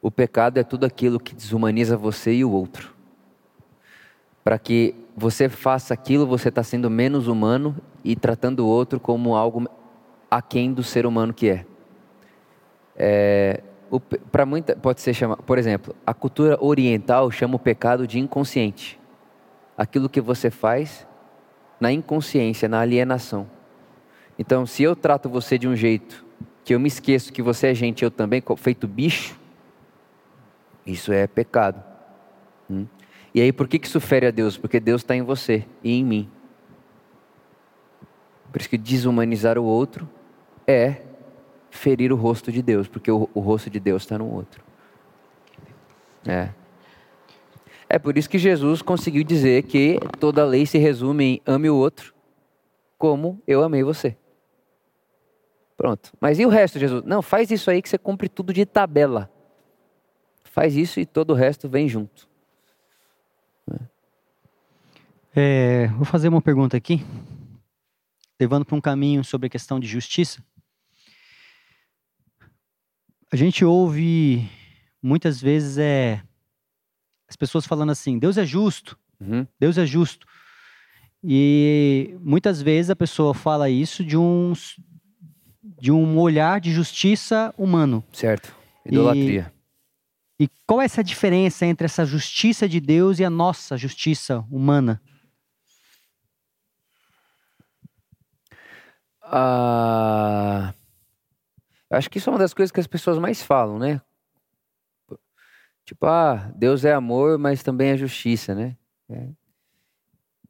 o pecado é tudo aquilo que desumaniza você e o outro. Para que você faça aquilo, você está sendo menos humano e tratando o outro como algo aquém do ser humano que é. é para muita pode ser chamado, por exemplo, a cultura oriental chama o pecado de inconsciente. Aquilo que você faz na inconsciência, na alienação. Então, se eu trato você de um jeito que eu me esqueço que você é gente, eu também feito bicho, isso é pecado. Hum? E aí, por que isso fere a Deus? Porque Deus está em você e em mim. Por isso que desumanizar o outro é ferir o rosto de Deus, porque o, o rosto de Deus está no outro. É. É por isso que Jesus conseguiu dizer que toda a lei se resume em ame o outro como eu amei você. Pronto. Mas e o resto, Jesus? Não, faz isso aí que você cumpre tudo de tabela. Faz isso e todo o resto vem junto. É, vou fazer uma pergunta aqui, levando para um caminho sobre a questão de justiça. A gente ouve muitas vezes é as pessoas falando assim: Deus é justo, uhum. Deus é justo. E muitas vezes a pessoa fala isso de um de um olhar de justiça humano. Certo. Idolatria. E, e qual é essa diferença entre essa justiça de Deus e a nossa justiça humana? Ah. Acho que isso é uma das coisas que as pessoas mais falam, né? Tipo, ah, Deus é amor, mas também é justiça, né? É.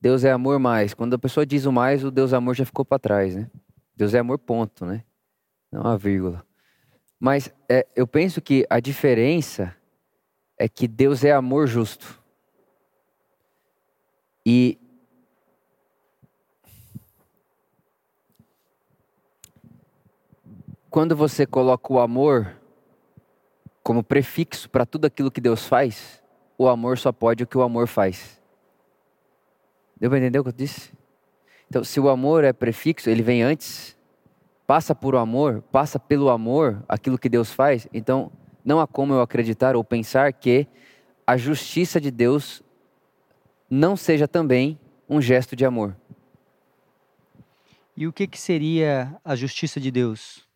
Deus é amor mais. Quando a pessoa diz o mais, o Deus amor já ficou para trás, né? Deus é amor, ponto, né? Não a vírgula. Mas é, eu penso que a diferença é que Deus é amor justo. E quando você coloca o amor como prefixo para tudo aquilo que Deus faz, o amor só pode o que o amor faz. Deu para entender o que eu disse? Então, se o amor é prefixo, ele vem antes, passa por o amor, passa pelo amor aquilo que Deus faz, então não há como eu acreditar ou pensar que a justiça de Deus não seja também um gesto de amor. E o que, que seria a justiça de Deus?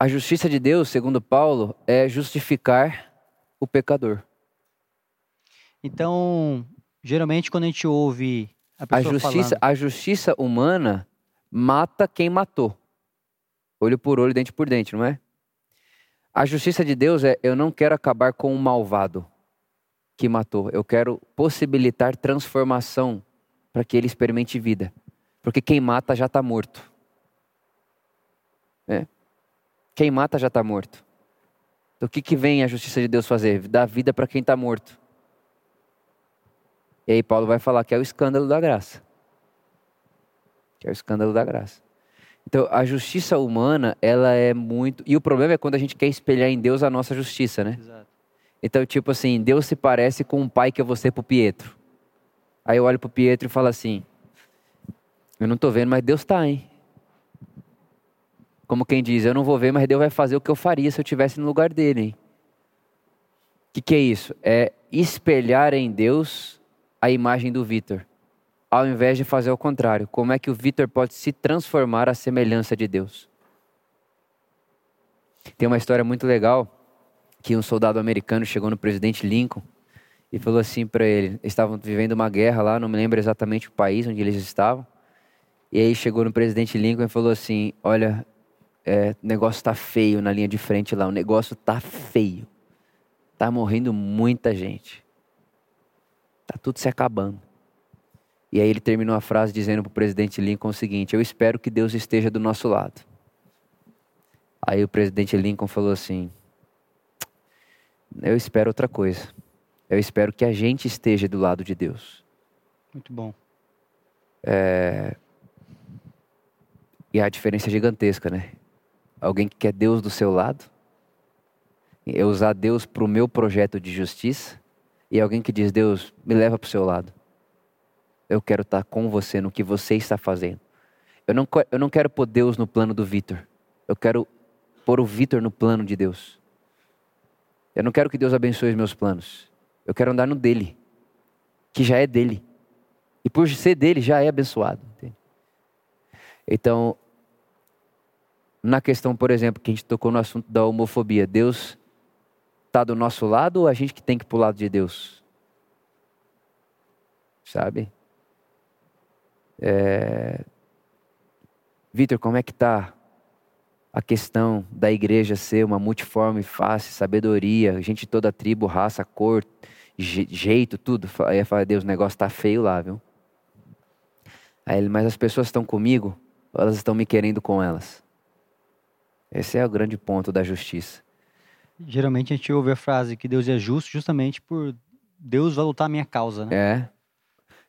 A justiça de Deus, segundo Paulo, é justificar o pecador. Então, geralmente quando a gente ouve a pessoa a justiça, falando... a justiça humana mata quem matou. Olho por olho, dente por dente, não é? A justiça de Deus é eu não quero acabar com o malvado que matou. Eu quero possibilitar transformação para que ele experimente vida. Porque quem mata já está morto. É. Quem mata já está morto. Então o que, que vem a justiça de Deus fazer? Dar vida para quem está morto. E aí Paulo vai falar que é o escândalo da graça. Que é o escândalo da graça. Então, a justiça humana, ela é muito. E o problema é quando a gente quer espelhar em Deus a nossa justiça, né? Exato. Então, tipo assim, Deus se parece com um pai que eu vou ser pro Pietro. Aí eu olho pro Pietro e falo assim: Eu não tô vendo, mas Deus tá, hein? Como quem diz, eu não vou ver, mas Deus vai fazer o que eu faria se eu estivesse no lugar dele. O que, que é isso? É espelhar em Deus a imagem do Vitor, ao invés de fazer o contrário. Como é que o Vitor pode se transformar à semelhança de Deus? Tem uma história muito legal que um soldado americano chegou no presidente Lincoln e falou assim para ele: estavam vivendo uma guerra lá, não me lembro exatamente o país onde eles estavam. E aí chegou no presidente Lincoln e falou assim: Olha, é, o negócio tá feio na linha de frente lá, o negócio tá feio. Tá morrendo muita gente. Tá tudo se acabando. E aí ele terminou a frase dizendo para o presidente Lincoln o seguinte: Eu espero que Deus esteja do nosso lado. Aí o presidente Lincoln falou assim: Eu espero outra coisa. Eu espero que a gente esteja do lado de Deus. Muito bom. É... E a diferença é gigantesca, né? Alguém que quer Deus do seu lado, é usar Deus para o meu projeto de justiça, e alguém que diz: Deus, me leva para o seu lado. Eu quero estar com você no que você está fazendo. Eu não, eu não quero pôr Deus no plano do Vitor. Eu quero pôr o Vitor no plano de Deus. Eu não quero que Deus abençoe os meus planos. Eu quero andar no dele, que já é dele. E por ser dele, já é abençoado. Entende? Então, na questão, por exemplo, que a gente tocou no assunto da homofobia, Deus está do nosso lado ou a gente que tem que ir para o lado de Deus? Sabe? É... Vitor, como é que está a questão da igreja ser uma multiforme face, sabedoria, gente de toda tribo, raça, cor, jeito, tudo? Aí eu falo, Deus, o negócio está feio lá, viu? Aí ele, mas as pessoas estão comigo, elas estão me querendo com elas. Esse é o grande ponto da justiça. Geralmente a gente ouve a frase que Deus é justo justamente por Deus vai lutar a minha causa, né? É.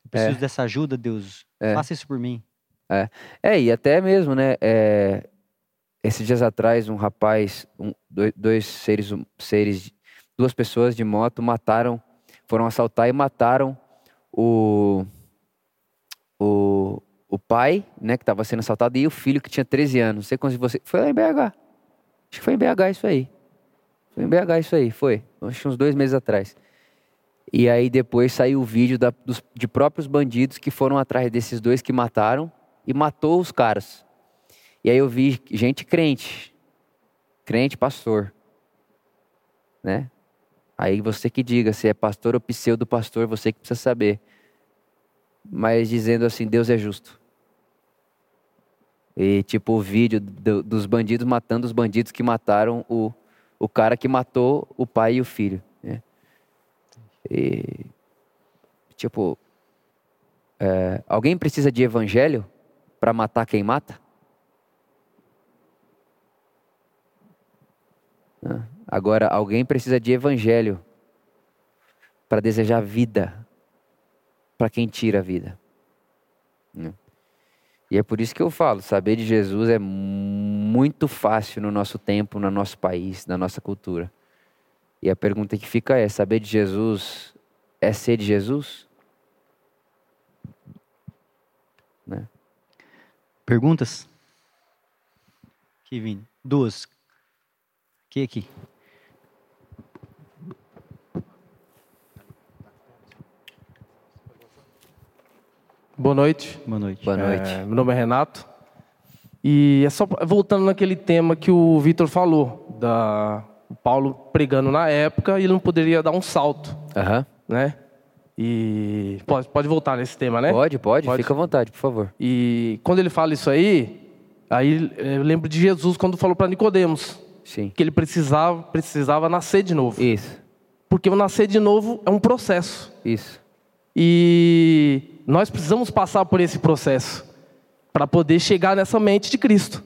preciso é. dessa ajuda, Deus. É. Faça isso por mim. É. É, e até mesmo, né? É, esses dias atrás, um rapaz, um, dois, dois seres, seres, duas pessoas de moto mataram, foram assaltar e mataram o, o, o pai, né, que estava sendo assaltado, e o filho que tinha 13 anos. Não sei quantos de. Foi lá em BH. Acho que foi em BH isso aí. Foi em BH isso aí, foi. Acho que uns dois meses atrás. E aí depois saiu o vídeo da, dos, de próprios bandidos que foram atrás desses dois que mataram e matou os caras. E aí eu vi gente crente, crente pastor, né? Aí você que diga se é pastor ou pseudo pastor, você que precisa saber. Mas dizendo assim, Deus é justo. E tipo o vídeo do, dos bandidos matando os bandidos que mataram o, o cara que matou o pai e o filho. Né? E, tipo, é, alguém precisa de evangelho para matar quem mata? Agora, alguém precisa de evangelho para desejar vida para quem tira a vida. E é por isso que eu falo, saber de Jesus é muito fácil no nosso tempo, no nosso país, na nossa cultura. E a pergunta que fica é: saber de Jesus é ser de Jesus? Né? Perguntas? Aqui, Duas. Aqui, aqui. Boa noite. Boa noite. Boa noite. É, meu nome é Renato. E é só voltando naquele tema que o Vitor falou, da o Paulo pregando na época e ele não poderia dar um salto, uhum. né? E pode, pode voltar nesse tema, né? Pode, pode, pode, fica à vontade, por favor. E quando ele fala isso aí, aí eu lembro de Jesus quando falou para Nicodemos, Sim. que ele precisava precisava nascer de novo. Isso. Porque o nascer de novo é um processo. Isso. E nós precisamos passar por esse processo para poder chegar nessa mente de Cristo.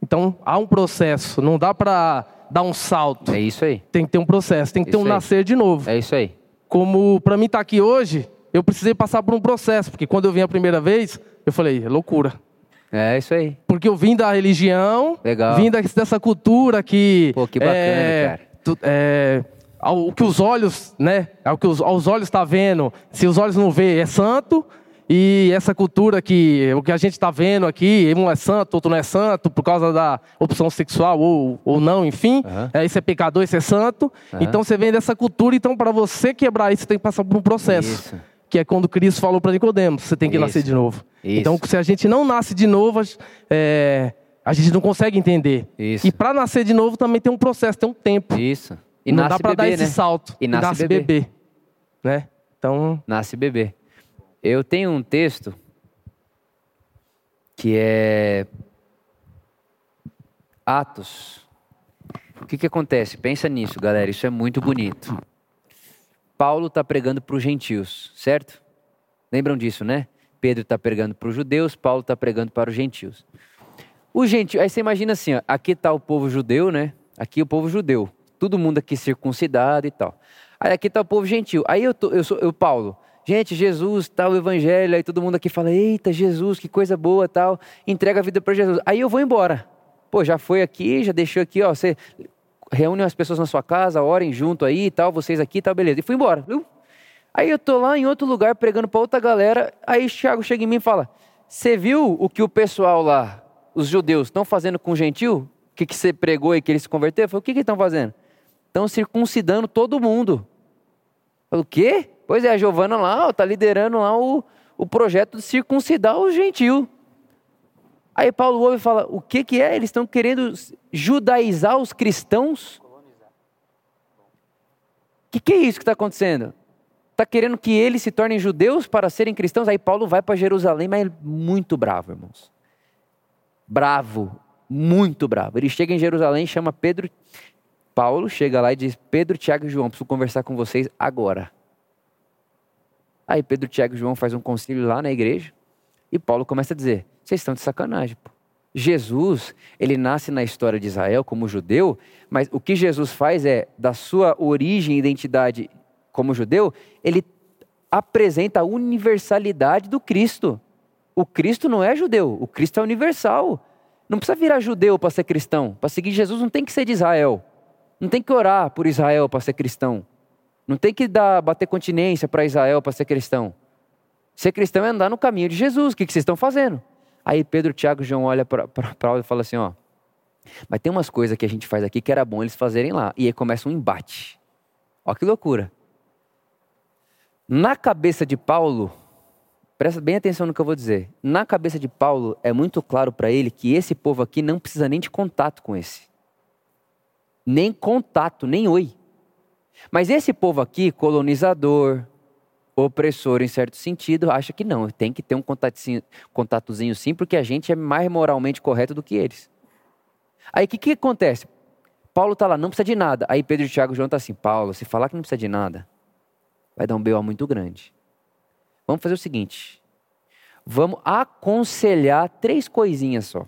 Então, há um processo, não dá para dar um salto. É isso aí. Tem que ter um processo, tem que ter um aí. nascer de novo. É isso aí. Como para mim estar tá aqui hoje, eu precisei passar por um processo, porque quando eu vim a primeira vez, eu falei, é loucura. É isso aí. Porque eu vim da religião, Legal. vim dessa cultura que. Pô, que bacana, é, cara. Tu, é, o que os olhos, né? É o que os, os olhos está vendo. Se os olhos não vê, é santo. E essa cultura que o que a gente está vendo aqui, um é santo, outro não é santo, por causa da opção sexual ou, ou não, enfim. Uhum. É, esse é pecador, esse é santo. Uhum. Então você vem dessa cultura, então para você quebrar isso, você tem que passar por um processo. Isso. Que é quando Cristo falou para Nicodemos, você tem que isso. nascer de novo. Isso. Então, se a gente não nasce de novo, é, a gente não consegue entender. E para nascer de novo também tem um processo, tem um tempo. Isso. E não dá para dar esse né? salto. E nasce, e nasce bebê. bebê. Né? Então... Nasce bebê. Eu tenho um texto que é Atos. O que, que acontece? Pensa nisso, galera. Isso é muito bonito. Paulo está pregando para os gentios, certo? Lembram disso, né? Pedro está pregando para os judeus, Paulo está pregando para os gentios. O gentio, aí você imagina assim, ó, aqui está o povo judeu, né? Aqui o povo judeu, todo mundo aqui circuncidado e tal. Aí aqui está o povo gentil. Aí eu, tô, eu sou eu Paulo. Gente, Jesus, tal, o evangelho, aí todo mundo aqui fala, eita, Jesus, que coisa boa, tal, entrega a vida para Jesus. Aí eu vou embora. Pô, já foi aqui, já deixou aqui, ó, você reúne as pessoas na sua casa, orem junto aí e tal, vocês aqui, tal, beleza. E fui embora. Aí eu tô lá em outro lugar pregando para outra galera, aí Thiago chega em mim e fala, você viu o que o pessoal lá, os judeus, estão fazendo com o gentil? O que, que você pregou e que eles se converteram? Eu falei, o que que estão fazendo? Estão circuncidando todo mundo. O quê? Pois é, a Giovana lá está liderando lá o, o projeto de circuncidar o gentil. Aí Paulo ouve e fala: o que, que é? Eles estão querendo judaizar os cristãos? O que, que é isso que está acontecendo? Está querendo que eles se tornem judeus para serem cristãos? Aí Paulo vai para Jerusalém, mas muito bravo, irmãos. Bravo, muito bravo. Ele chega em Jerusalém, chama Pedro. Paulo chega lá e diz: Pedro, Tiago e João, preciso conversar com vocês agora. Aí Pedro, Tiago e João faz um concílio lá na igreja e Paulo começa a dizer: vocês estão de sacanagem. Pô. Jesus, ele nasce na história de Israel como judeu, mas o que Jesus faz é, da sua origem e identidade como judeu, ele apresenta a universalidade do Cristo. O Cristo não é judeu, o Cristo é universal. Não precisa virar judeu para ser cristão. Para seguir Jesus não tem que ser de Israel. Não tem que orar por Israel para ser cristão. Não tem que dar, bater continência para Israel para ser cristão. Ser cristão é andar no caminho de Jesus. O que, que vocês estão fazendo? Aí Pedro, Tiago e João olham para Paulo e falam assim: ó, mas tem umas coisas que a gente faz aqui que era bom eles fazerem lá. E aí começa um embate. Ó que loucura. Na cabeça de Paulo, presta bem atenção no que eu vou dizer. Na cabeça de Paulo é muito claro para ele que esse povo aqui não precisa nem de contato com esse. Nem contato, nem oi. Mas esse povo aqui, colonizador, opressor em certo sentido, acha que não, tem que ter um contatozinho, sim, porque a gente é mais moralmente correto do que eles. Aí o que, que acontece? Paulo está lá, não precisa de nada. Aí Pedro, Tiago e João estão tá assim, Paulo, se falar que não precisa de nada, vai dar um B.O. muito grande. Vamos fazer o seguinte, vamos aconselhar três coisinhas só.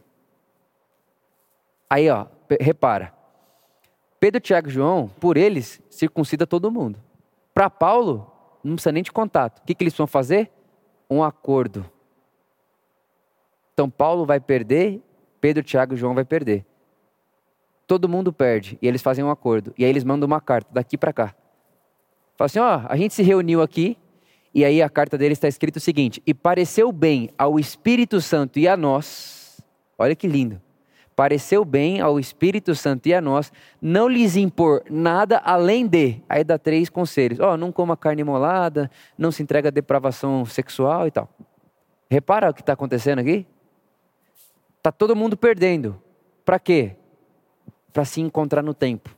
Aí, ó, repara, Pedro, Tiago e João, por eles, circuncida todo mundo. Para Paulo, não precisa nem de contato. O que, que eles vão fazer? Um acordo. Então Paulo vai perder, Pedro, Tiago e João vai perder. Todo mundo perde e eles fazem um acordo. E aí eles mandam uma carta daqui para cá. Fala assim: ó, a gente se reuniu aqui e aí a carta deles está escrito o seguinte: e pareceu bem ao Espírito Santo e a nós. Olha que lindo pareceu bem ao Espírito Santo e a nós não lhes impor nada além de. Aí dá três conselhos: ó, oh, não coma carne molada, não se entrega a depravação sexual e tal. Repara o que está acontecendo aqui? Está todo mundo perdendo. Para quê? Para se encontrar no tempo.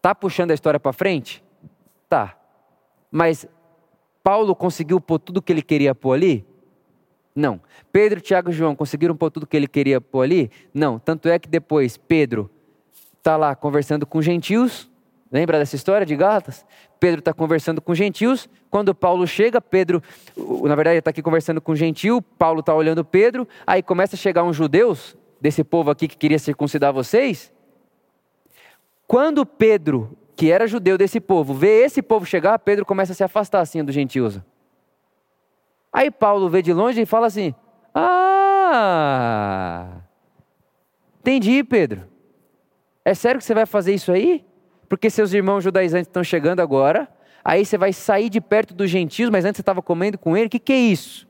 Tá puxando a história para frente? Tá. Mas Paulo conseguiu pôr tudo o que ele queria pôr ali? Não. Pedro, Tiago e João conseguiram pôr tudo que ele queria pôr ali? Não. Tanto é que depois Pedro está lá conversando com gentios. Lembra dessa história de Gálatas? Pedro está conversando com gentios. Quando Paulo chega, Pedro, na verdade, está aqui conversando com gentil. Paulo está olhando Pedro. Aí começa a chegar uns judeus desse povo aqui que queria circuncidar vocês. Quando Pedro, que era judeu desse povo, vê esse povo chegar, Pedro começa a se afastar assim do gentios. Aí Paulo vê de longe e fala assim: Ah, entendi, Pedro. É sério que você vai fazer isso aí? Porque seus irmãos judaizantes estão chegando agora, aí você vai sair de perto dos gentios, mas antes você estava comendo com ele, o que, que é isso?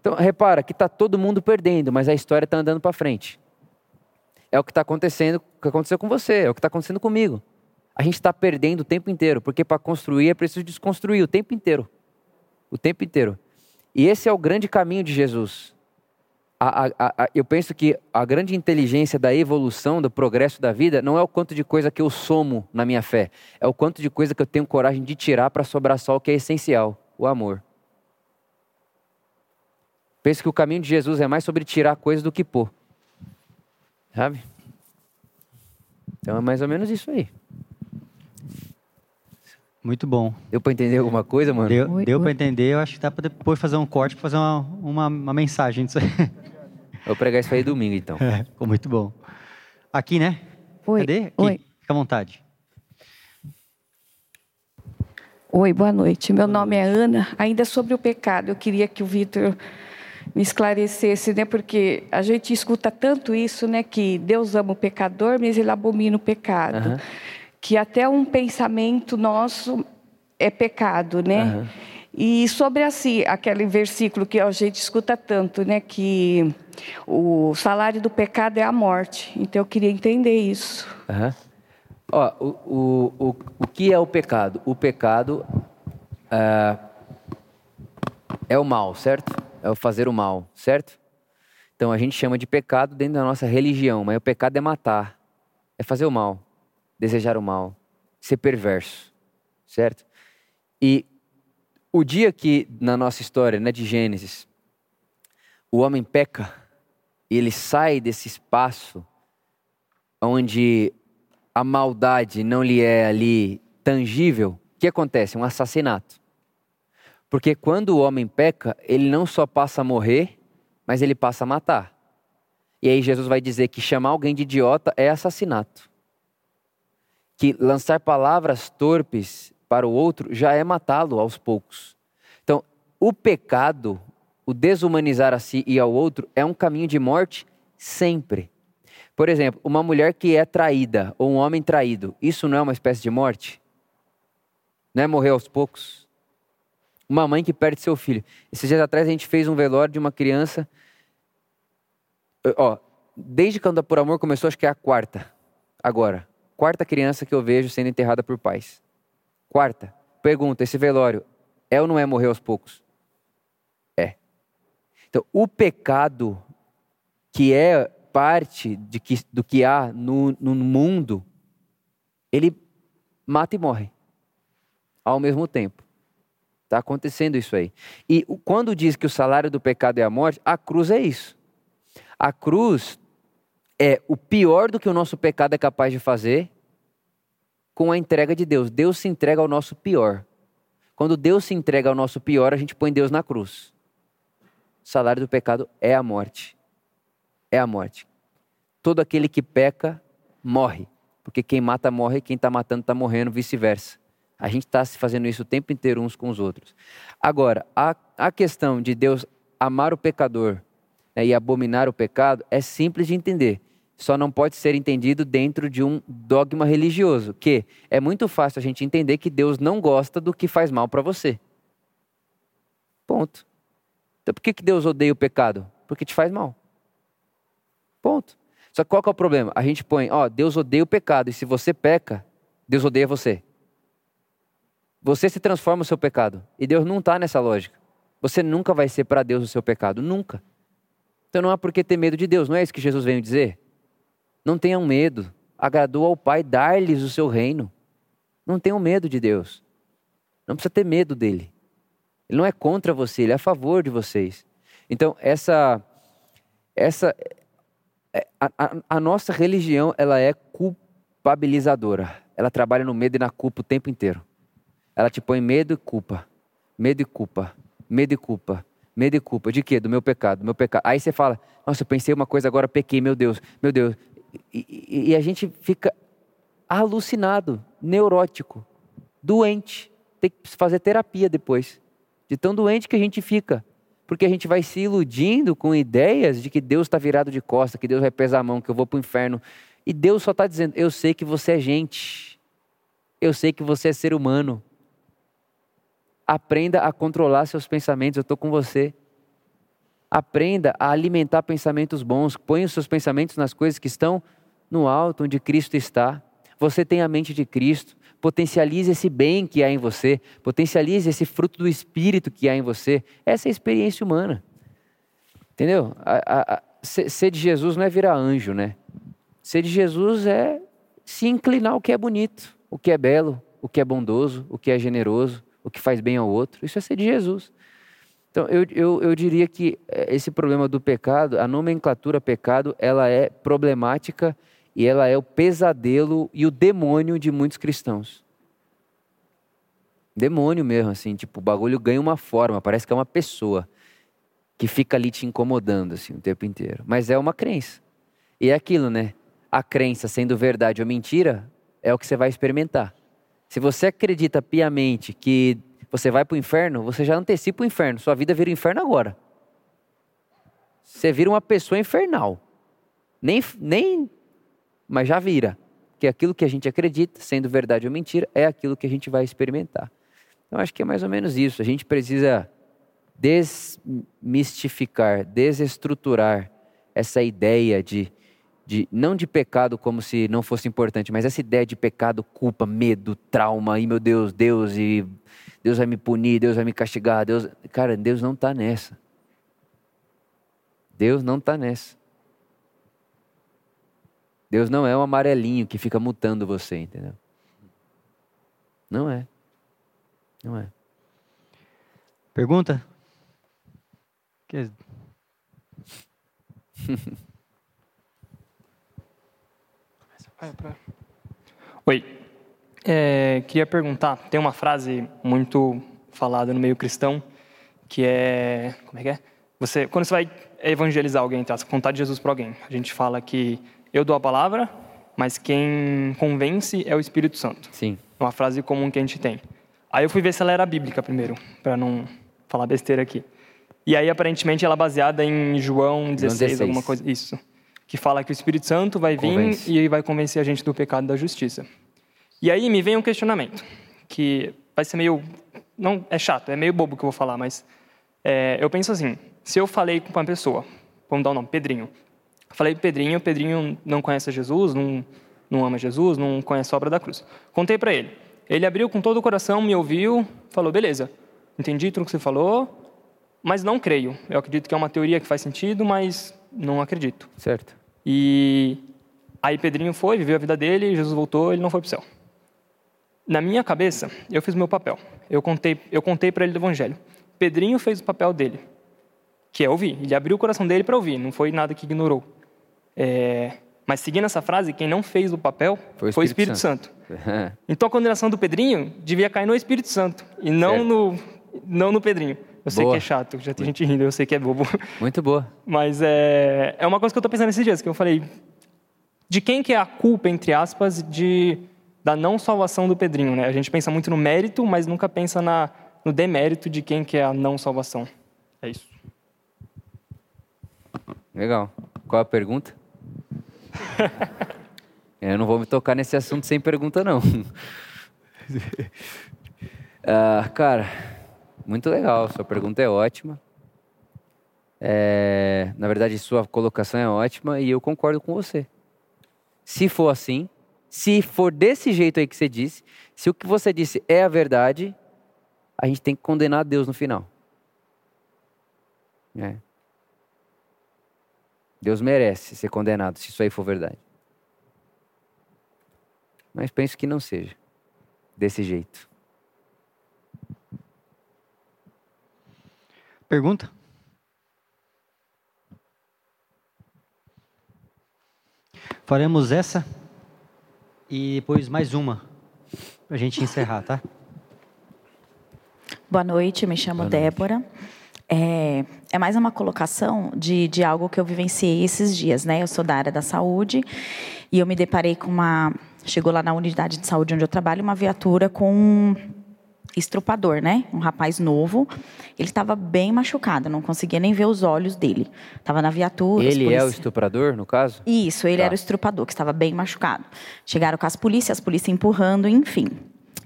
Então, repara que está todo mundo perdendo, mas a história está andando para frente. É o que está acontecendo, o que aconteceu com você, é o que está acontecendo comigo. A gente está perdendo o tempo inteiro, porque para construir é preciso desconstruir o tempo inteiro. O tempo inteiro. E esse é o grande caminho de Jesus a, a, a, eu penso que a grande inteligência da evolução, do progresso da vida, não é o quanto de coisa que eu somo na minha fé, é o quanto de coisa que eu tenho coragem de tirar para sobrar só o que é essencial, o amor. Penso que o caminho de Jesus é mais sobre tirar coisas do que pôr. Sabe? Então é mais ou menos isso aí. Muito bom. Deu para entender alguma coisa, mano? Deu, deu para entender. Eu acho que dá para depois fazer um corte, para fazer uma, uma, uma mensagem disso aí. Vou pregar isso aí domingo, então. É, ficou muito bom. Aqui, né? Oi. Cadê? Aqui. Oi. Fica à vontade. Oi, boa noite. Meu nome é Ana. Ainda sobre o pecado, eu queria que o Vitor me esclarecesse, né? Porque a gente escuta tanto isso, né? Que Deus ama o pecador, mas ele abomina o pecado. Uhum. Que até um pensamento nosso é pecado, né? Uhum. E sobre assim, aquele versículo que a gente escuta tanto, né, que o salário do pecado é a morte. Então eu queria entender isso. Uhum. Ó, o, o, o, o que é o pecado? O pecado é, é o mal, certo? É o fazer o mal, certo? Então a gente chama de pecado dentro da nossa religião, mas o pecado é matar, é fazer o mal, desejar o mal, ser perverso, certo? E o dia que, na nossa história, né, de Gênesis, o homem peca e ele sai desse espaço onde a maldade não lhe é ali tangível, o que acontece? Um assassinato. Porque quando o homem peca, ele não só passa a morrer, mas ele passa a matar. E aí Jesus vai dizer que chamar alguém de idiota é assassinato. Que lançar palavras torpes para o outro já é matá-lo aos poucos. Então, o pecado, o desumanizar a si e ao outro, é um caminho de morte sempre. Por exemplo, uma mulher que é traída ou um homem traído, isso não é uma espécie de morte? Não é morrer aos poucos? Uma mãe que perde seu filho. Esses dias atrás a gente fez um velório de uma criança. Ó, desde quando a Por Amor começou, acho que é a quarta. Agora, quarta criança que eu vejo sendo enterrada por pais. Quarta, pergunta: esse velório é ou não é morrer aos poucos? É. Então, o pecado, que é parte de que, do que há no, no mundo, ele mata e morre ao mesmo tempo. Está acontecendo isso aí. E quando diz que o salário do pecado é a morte, a cruz é isso. A cruz é o pior do que o nosso pecado é capaz de fazer com a entrega de Deus. Deus se entrega ao nosso pior. Quando Deus se entrega ao nosso pior, a gente põe Deus na cruz. O salário do pecado é a morte. É a morte. Todo aquele que peca morre. Porque quem mata morre, quem está matando está morrendo, vice-versa. A gente está se fazendo isso o tempo inteiro uns com os outros. Agora, a, a questão de Deus amar o pecador né, e abominar o pecado é simples de entender só não pode ser entendido dentro de um dogma religioso, que é muito fácil a gente entender que Deus não gosta do que faz mal para você. Ponto. Então por que, que Deus odeia o pecado? Porque te faz mal. Ponto. Só que qual que é o problema? A gente põe, ó, Deus odeia o pecado, e se você peca, Deus odeia você. Você se transforma no seu pecado. E Deus não está nessa lógica. Você nunca vai ser para Deus o seu pecado, nunca. Então não há por que ter medo de Deus, não é isso que Jesus veio dizer? Não tenham medo, agradou ao Pai dar-lhes o seu reino. Não tenham medo de Deus. Não precisa ter medo dele. Ele não é contra você, ele é a favor de vocês. Então, essa essa é, a, a, a, nossa religião ela é culpabilizadora. Ela trabalha no medo e na culpa o tempo inteiro. Ela te põe medo e culpa, medo e culpa, medo e culpa, medo e culpa. De quê? Do meu pecado, do meu pecado. Aí você fala, nossa, eu pensei uma coisa agora, pequei, meu Deus, meu Deus. E, e, e a gente fica alucinado, neurótico, doente. Tem que fazer terapia depois. De tão doente que a gente fica porque a gente vai se iludindo com ideias de que Deus está virado de costa, que Deus vai pesar a mão, que eu vou para o inferno. E Deus só está dizendo: Eu sei que você é gente, eu sei que você é ser humano. Aprenda a controlar seus pensamentos, eu estou com você. Aprenda a alimentar pensamentos bons, ponha os seus pensamentos nas coisas que estão no alto, onde Cristo está. Você tem a mente de Cristo, Potencialize esse bem que há em você. Potencialize esse fruto do Espírito que há em você. Essa é a experiência humana. Entendeu? A, a, a, ser de Jesus não é virar anjo, né? Ser de Jesus é se inclinar o que é bonito, o que é belo, o que é bondoso, o que é generoso, o que faz bem ao outro. Isso é ser de Jesus. Então, eu, eu, eu diria que eh, esse problema do pecado, a nomenclatura pecado, ela é problemática e ela é o pesadelo e o demônio de muitos cristãos. Demônio mesmo, assim, tipo, o bagulho ganha uma forma, parece que é uma pessoa que fica ali te incomodando, assim, o tempo inteiro. Mas é uma crença. E é aquilo, né? A crença sendo verdade ou mentira, é o que você vai experimentar. Se você acredita piamente que você vai para o inferno, você já antecipa o inferno. Sua vida vira o inferno agora. Você vira uma pessoa infernal. Nem, nem mas já vira. Que aquilo que a gente acredita, sendo verdade ou mentira, é aquilo que a gente vai experimentar. Então acho que é mais ou menos isso. A gente precisa desmistificar, desestruturar essa ideia de, de não de pecado como se não fosse importante, mas essa ideia de pecado, culpa, medo, trauma, e meu Deus, Deus e Deus vai me punir, Deus vai me castigar, Deus, cara, Deus não está nessa. Deus não está nessa. Deus não é um amarelinho que fica mutando você, entendeu? Não é. Não é. Pergunta? Que... Oi. É, queria perguntar, tem uma frase muito falada no meio cristão que é, como é que é? Você, quando você vai evangelizar alguém, tá? contar de Jesus para alguém, a gente fala que eu dou a palavra, mas quem convence é o Espírito Santo. Sim. É uma frase comum que a gente tem. Aí eu fui ver se ela era bíblica primeiro, para não falar besteira aqui. E aí, aparentemente, ela é baseada em João 16, 16, alguma coisa. Isso. Que fala que o Espírito Santo vai vir Convence. e vai convencer a gente do pecado e da justiça. E aí me vem um questionamento, que vai ser meio. Não, é chato, é meio bobo que eu vou falar, mas é, eu penso assim: se eu falei com uma pessoa, vamos dar o um nome, Pedrinho, Falei para Pedrinho, Pedrinho não conhece Jesus, não, não ama Jesus, não conhece a obra da cruz. Contei para ele. Ele abriu com todo o coração, me ouviu, falou: beleza, entendi tudo que você falou, mas não creio. Eu acredito que é uma teoria que faz sentido, mas não acredito. Certo. E aí Pedrinho foi, viveu a vida dele, Jesus voltou, ele não foi para o céu. Na minha cabeça, eu fiz meu papel. Eu contei, eu contei para ele do evangelho. Pedrinho fez o papel dele, que é ouvir. Ele abriu o coração dele para ouvir, não foi nada que ignorou. É, mas seguindo essa frase, quem não fez o papel foi o Espírito, foi o Espírito Santo. Santo. então a condenação do Pedrinho devia cair no Espírito Santo e não no, não no Pedrinho. Eu sei boa. que é chato, já tem gente rindo, eu sei que é bobo. Muito boa. Mas é, é uma coisa que eu estou pensando esses dias, que eu falei, de quem que é a culpa, entre aspas, de, da não salvação do Pedrinho, né? A gente pensa muito no mérito, mas nunca pensa na, no demérito de quem que é a não salvação. É isso. Legal. Qual a pergunta? Eu não vou me tocar nesse assunto sem pergunta, não. uh, cara, muito legal. Sua pergunta é ótima. É, na verdade, sua colocação é ótima e eu concordo com você. Se for assim, se for desse jeito aí que você disse, se o que você disse é a verdade, a gente tem que condenar Deus no final. É. Deus merece ser condenado, se isso aí for verdade. Mas penso que não seja desse jeito. Pergunta? Faremos essa e depois mais uma para a gente encerrar, tá? Boa noite, me chamo Débora. É, é, mais uma colocação de, de algo que eu vivenciei esses dias, né? Eu sou da área da saúde e eu me deparei com uma. Chegou lá na unidade de saúde onde eu trabalho, uma viatura com estrupador, né? Um rapaz novo. Ele estava bem machucado, não conseguia nem ver os olhos dele. Estava na viatura. Ele é o estuprador, no caso? Isso, ele tá. era o estrupador, que estava bem machucado. Chegaram com as polícias, as polícias empurrando, enfim.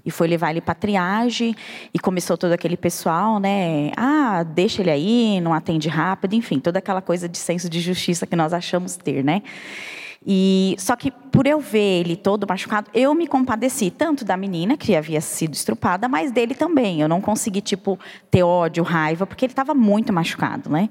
E foi levar ele para triagem e começou todo aquele pessoal, né? Ah, deixa ele aí, não atende rápido, enfim, toda aquela coisa de senso de justiça que nós achamos ter, né? E só que por eu ver ele todo machucado, eu me compadeci tanto da menina que havia sido estrupada, mas dele também. Eu não consegui tipo ter ódio, raiva, porque ele estava muito machucado, né?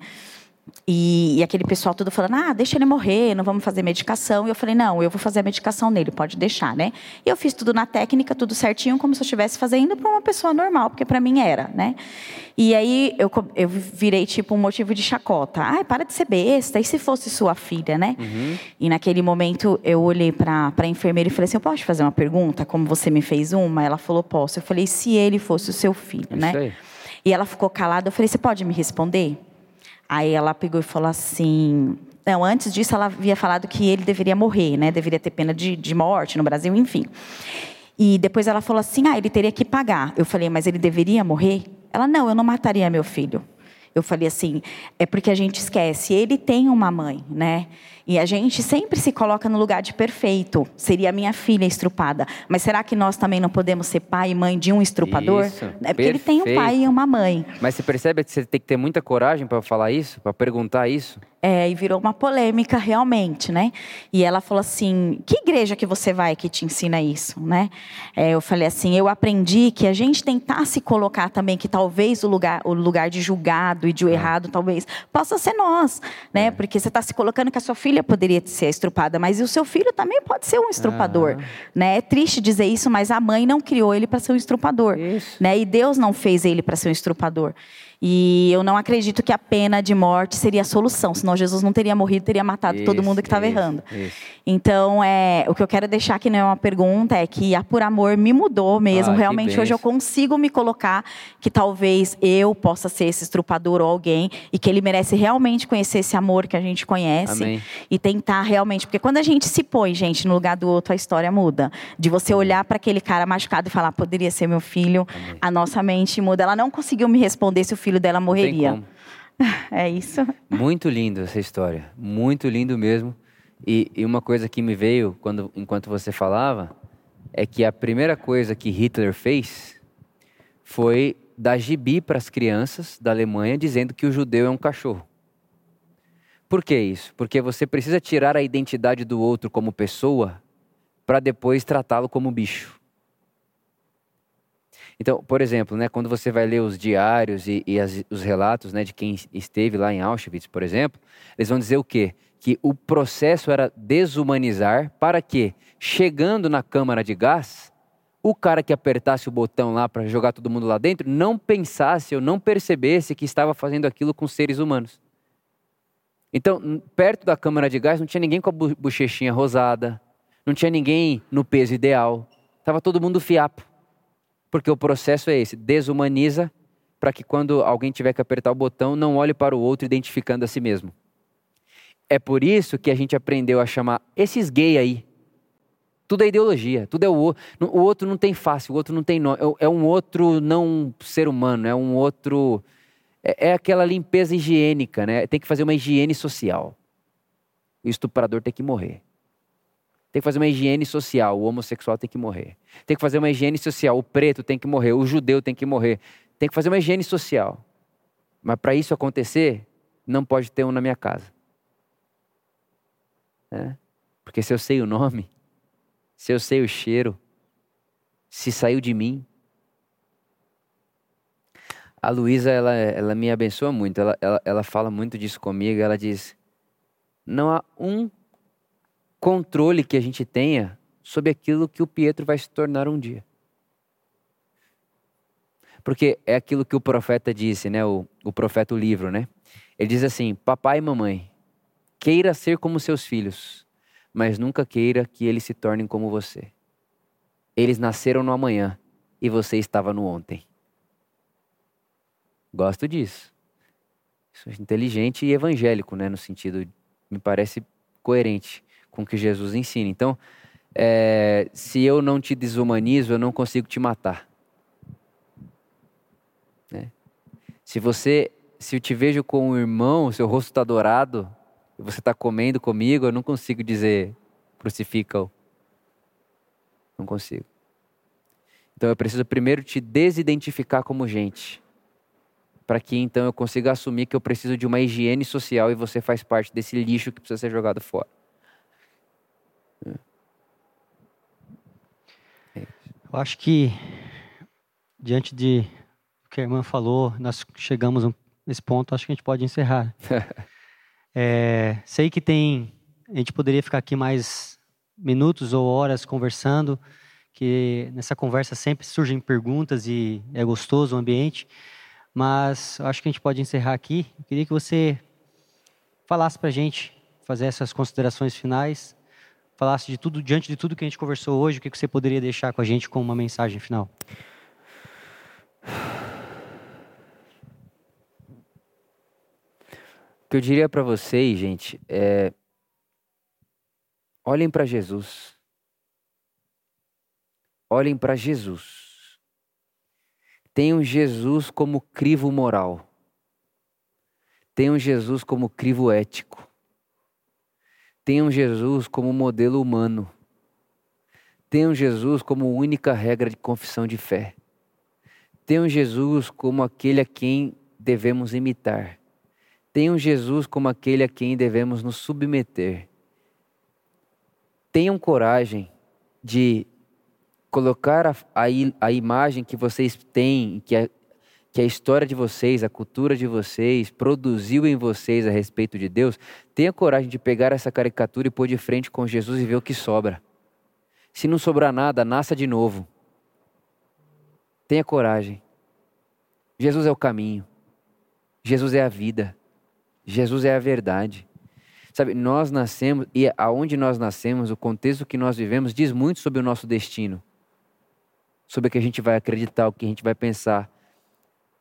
E, e, aquele pessoal todo falando, ah, deixa ele morrer, não vamos fazer medicação. E eu falei, não, eu vou fazer a medicação nele, pode deixar, né? E eu fiz tudo na técnica, tudo certinho, como se eu estivesse fazendo para uma pessoa normal, porque para mim era, né? E aí eu, eu virei tipo um motivo de chacota. Ai, para de ser besta, e se fosse sua filha, né? Uhum. E naquele momento eu olhei para a enfermeira e falei assim, eu posso te fazer uma pergunta, como você me fez uma? Ela falou, posso. Eu falei, se ele fosse o seu filho, Isso né? Aí. E ela ficou calada, eu falei, você pode me responder? Aí ela pegou e falou assim. Não, antes disso ela havia falado que ele deveria morrer, né? Deveria ter pena de, de morte no Brasil, enfim. E depois ela falou assim: ah, ele teria que pagar. Eu falei, mas ele deveria morrer? Ela, não, eu não mataria meu filho. Eu falei assim: é porque a gente esquece, ele tem uma mãe, né? E a gente sempre se coloca no lugar de perfeito. Seria a minha filha estrupada. Mas será que nós também não podemos ser pai e mãe de um estrupador? Isso, é porque perfeito. ele tem um pai e uma mãe. Mas você percebe que você tem que ter muita coragem para falar isso, para perguntar isso? É, e virou uma polêmica realmente, né? E ela falou assim: que igreja que você vai que te ensina isso, né? É, eu falei assim: eu aprendi que a gente tentar se colocar também que talvez o lugar, o lugar de julgado e de é. errado talvez possa ser nós, né? É. Porque você está se colocando que a sua filha poderia ser estrupada, mas o seu filho também pode ser um estrupador, ah. né? É triste dizer isso, mas a mãe não criou ele para ser um estrupador, isso. né? E Deus não fez ele para ser um estrupador. E eu não acredito que a pena de morte seria a solução, senão Jesus não teria morrido, teria matado isso, todo mundo que estava errando. Isso. Então, é, o que eu quero deixar aqui não é uma pergunta, é que a Por Amor me mudou mesmo. Ah, Realmente, hoje eu consigo me colocar que talvez eu possa ser esse estrupador ou alguém e que ele merece realmente conhecer esse amor que a gente conhece Amém. e tentar realmente. Porque quando a gente se põe, gente, no lugar do outro, a história muda. De você olhar para aquele cara machucado e falar, poderia ser meu filho, Amém. a nossa mente muda. Ela não conseguiu me responder se o filho filho dela morreria. É isso. Muito lindo essa história. Muito lindo mesmo. E, e, uma coisa que me veio quando, enquanto você falava é que a primeira coisa que Hitler fez foi dar gibi para as crianças da Alemanha dizendo que o judeu é um cachorro. Por que isso? Porque você precisa tirar a identidade do outro como pessoa para depois tratá-lo como bicho. Então, por exemplo, né, quando você vai ler os diários e, e as, os relatos né, de quem esteve lá em Auschwitz, por exemplo, eles vão dizer o quê? Que o processo era desumanizar para que, chegando na câmara de gás, o cara que apertasse o botão lá para jogar todo mundo lá dentro não pensasse ou não percebesse que estava fazendo aquilo com seres humanos. Então, perto da câmara de gás não tinha ninguém com a bochechinha rosada, não tinha ninguém no peso ideal, estava todo mundo fiapo. Porque o processo é esse: desumaniza para que quando alguém tiver que apertar o botão, não olhe para o outro identificando a si mesmo. É por isso que a gente aprendeu a chamar esses gay aí. Tudo é ideologia, tudo é o outro. O outro não tem face, o outro não tem nome. É, é um outro não ser humano, é um outro. É, é aquela limpeza higiênica, né? Tem que fazer uma higiene social. O estuprador tem que morrer. Tem que fazer uma higiene social, o homossexual tem que morrer. Tem que fazer uma higiene social, o preto tem que morrer, o judeu tem que morrer. Tem que fazer uma higiene social. Mas para isso acontecer, não pode ter um na minha casa. É? Porque se eu sei o nome, se eu sei o cheiro, se saiu de mim. A Luísa, ela, ela me abençoa muito. Ela, ela, ela fala muito disso comigo. Ela diz: não há um controle que a gente tenha sobre aquilo que o Pietro vai se tornar um dia. Porque é aquilo que o profeta disse, né? O, o profeta, o livro, né? Ele diz assim: Papai e mamãe, queira ser como seus filhos, mas nunca queira que eles se tornem como você. Eles nasceram no amanhã e você estava no ontem. Gosto disso. Isso é inteligente e evangélico, né? No sentido, me parece coerente com o que Jesus ensina. Então, é, se eu não te desumanizo, eu não consigo te matar. Né? Se você, se eu te vejo com um irmão, seu rosto está dourado, você está comendo comigo, eu não consigo dizer crucifica-o. Não consigo. Então eu preciso primeiro te desidentificar como gente, para que então eu consiga assumir que eu preciso de uma higiene social e você faz parte desse lixo que precisa ser jogado fora. Eu acho que, diante de o que a irmã falou, nós chegamos nesse ponto, acho que a gente pode encerrar. é, sei que tem, a gente poderia ficar aqui mais minutos ou horas conversando, que nessa conversa sempre surgem perguntas e é gostoso o ambiente, mas acho que a gente pode encerrar aqui. Eu queria que você falasse para a gente, fazer essas considerações finais, falasse de tudo, diante de tudo que a gente conversou hoje, o que você poderia deixar com a gente como uma mensagem final? O que eu diria para vocês, gente, é olhem para Jesus. Olhem para Jesus. Tenham Jesus como crivo moral. Tenham Jesus como crivo ético tenham Jesus como modelo humano. Tenham Jesus como única regra de confissão de fé. Tenham Jesus como aquele a quem devemos imitar. Tenham Jesus como aquele a quem devemos nos submeter. Tenham coragem de colocar a, a, a imagem que vocês têm, que a, que a história de vocês, a cultura de vocês produziu em vocês a respeito de Deus, tenha coragem de pegar essa caricatura e pôr de frente com Jesus e ver o que sobra. Se não sobrar nada, nasça de novo. Tenha coragem. Jesus é o caminho. Jesus é a vida. Jesus é a verdade. Sabe, nós nascemos e aonde nós nascemos, o contexto que nós vivemos diz muito sobre o nosso destino. Sobre o que a gente vai acreditar, o que a gente vai pensar.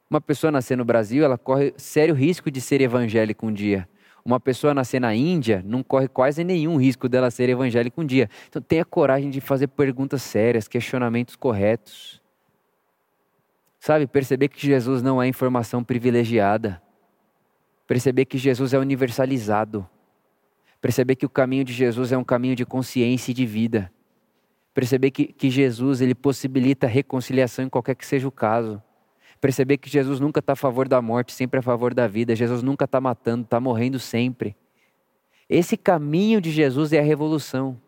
Uma pessoa nascer no Brasil, ela corre sério risco de ser evangélica um dia. Uma pessoa nascer na Índia não corre quase nenhum risco dela ser evangélica um dia. Então tenha coragem de fazer perguntas sérias, questionamentos corretos. Sabe, perceber que Jesus não é informação privilegiada. Perceber que Jesus é universalizado. Perceber que o caminho de Jesus é um caminho de consciência e de vida. Perceber que, que Jesus ele possibilita reconciliação em qualquer que seja o caso. Perceber que Jesus nunca está a favor da morte, sempre a favor da vida. Jesus nunca está matando, está morrendo sempre. Esse caminho de Jesus é a revolução.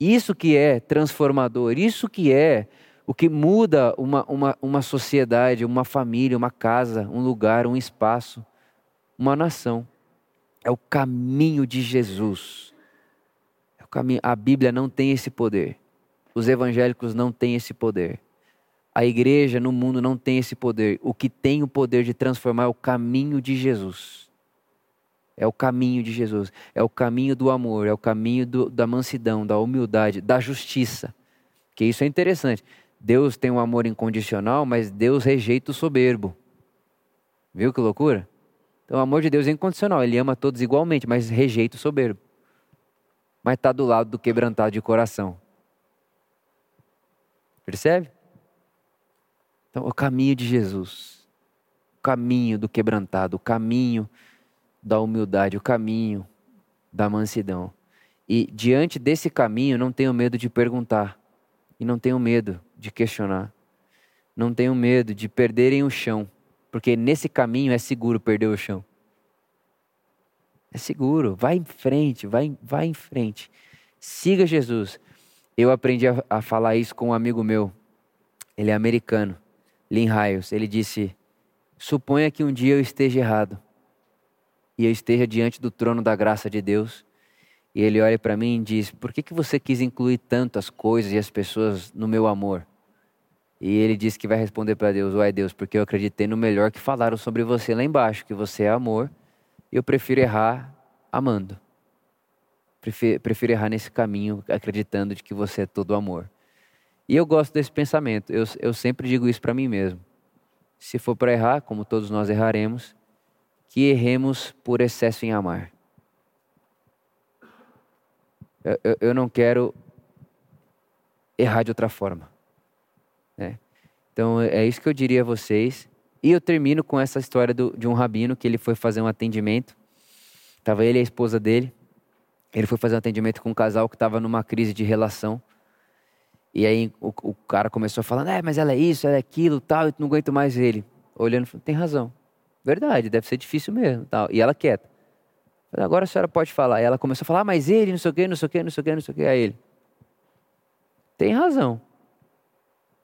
Isso que é transformador, isso que é o que muda uma, uma, uma sociedade, uma família, uma casa, um lugar, um espaço, uma nação. É o caminho de Jesus. É o caminho. A Bíblia não tem esse poder. Os evangélicos não têm esse poder. A igreja no mundo não tem esse poder. O que tem o poder de transformar é o caminho de Jesus. É o caminho de Jesus. É o caminho do amor, é o caminho do, da mansidão, da humildade, da justiça. Que isso é interessante. Deus tem um amor incondicional, mas Deus rejeita o soberbo. Viu que loucura? Então o amor de Deus é incondicional, ele ama todos igualmente, mas rejeita o soberbo. Mas está do lado do quebrantado de coração. Percebe? Então, o caminho de Jesus, o caminho do quebrantado, o caminho da humildade, o caminho da mansidão. E diante desse caminho, não tenho medo de perguntar, e não tenho medo de questionar, não tenho medo de perderem o chão, porque nesse caminho é seguro perder o chão. É seguro, vai em frente, vai, vai em frente. Siga Jesus. Eu aprendi a, a falar isso com um amigo meu, ele é americano. Lynn Hiles, ele disse: Suponha que um dia eu esteja errado e eu esteja diante do trono da graça de Deus e Ele olha para mim e diz: Por que, que você quis incluir tanto as coisas e as pessoas no meu amor? E ele diz que vai responder para Deus: Uai, Deus, porque eu acreditei no melhor que falaram sobre você lá embaixo, que você é amor, e eu prefiro errar amando. Prefiro, prefiro errar nesse caminho, acreditando de que você é todo amor. E eu gosto desse pensamento. Eu, eu sempre digo isso para mim mesmo. Se for para errar, como todos nós erraremos, que erremos por excesso em amar. Eu, eu, eu não quero errar de outra forma. Né? Então é isso que eu diria a vocês. E eu termino com essa história do, de um rabino que ele foi fazer um atendimento. Tava ele e a esposa dele. Ele foi fazer um atendimento com um casal que estava numa crise de relação. E aí o, o, cara começou a falar, é, mas ela é isso, ela é aquilo, tal, eu não aguento mais ele. Olhando, tem razão. Verdade, deve ser difícil mesmo, tal. E ela quieta. Agora a senhora pode falar. E ela começou a falar, ah, mas ele, não sei o quê, não sei o quê, não sei o quê, não sei o quê. Aí ele, tem razão.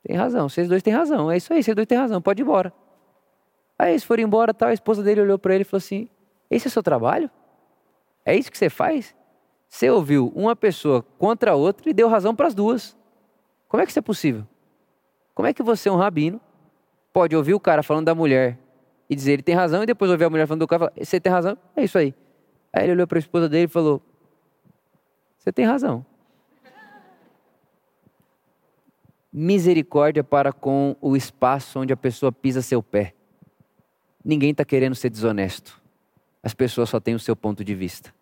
Tem razão, vocês dois têm razão. É isso aí, vocês dois têm razão, pode ir embora. Aí eles foram embora, tal, a esposa dele olhou para ele e falou assim: Esse é seu trabalho? É isso que você faz? Você ouviu uma pessoa contra a outra e deu razão para as duas. Como é que isso é possível? Como é que você, um rabino, pode ouvir o cara falando da mulher e dizer ele tem razão e depois ouvir a mulher falando do cara e falar, você tem razão? É isso aí. Aí ele olhou para a esposa dele e falou: Você tem razão. misericórdia para com o espaço onde a pessoa pisa seu pé. Ninguém está querendo ser desonesto. As pessoas só têm o seu ponto de vista.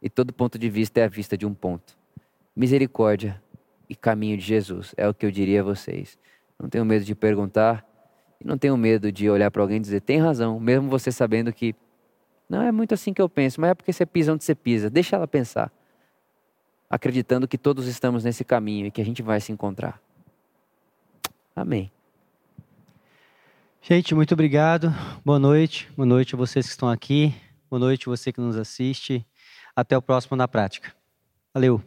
E todo ponto de vista é a vista de um ponto. Misericórdia e caminho de Jesus é o que eu diria a vocês. Não tenho medo de perguntar e não tenho medo de olhar para alguém e dizer: tem razão, mesmo você sabendo que não é muito assim que eu penso, mas é porque você pisa onde você pisa. Deixa ela pensar, acreditando que todos estamos nesse caminho e que a gente vai se encontrar. Amém. Gente, muito obrigado. Boa noite. Boa noite a vocês que estão aqui. Boa noite a você que nos assiste. Até o próximo na prática. Valeu.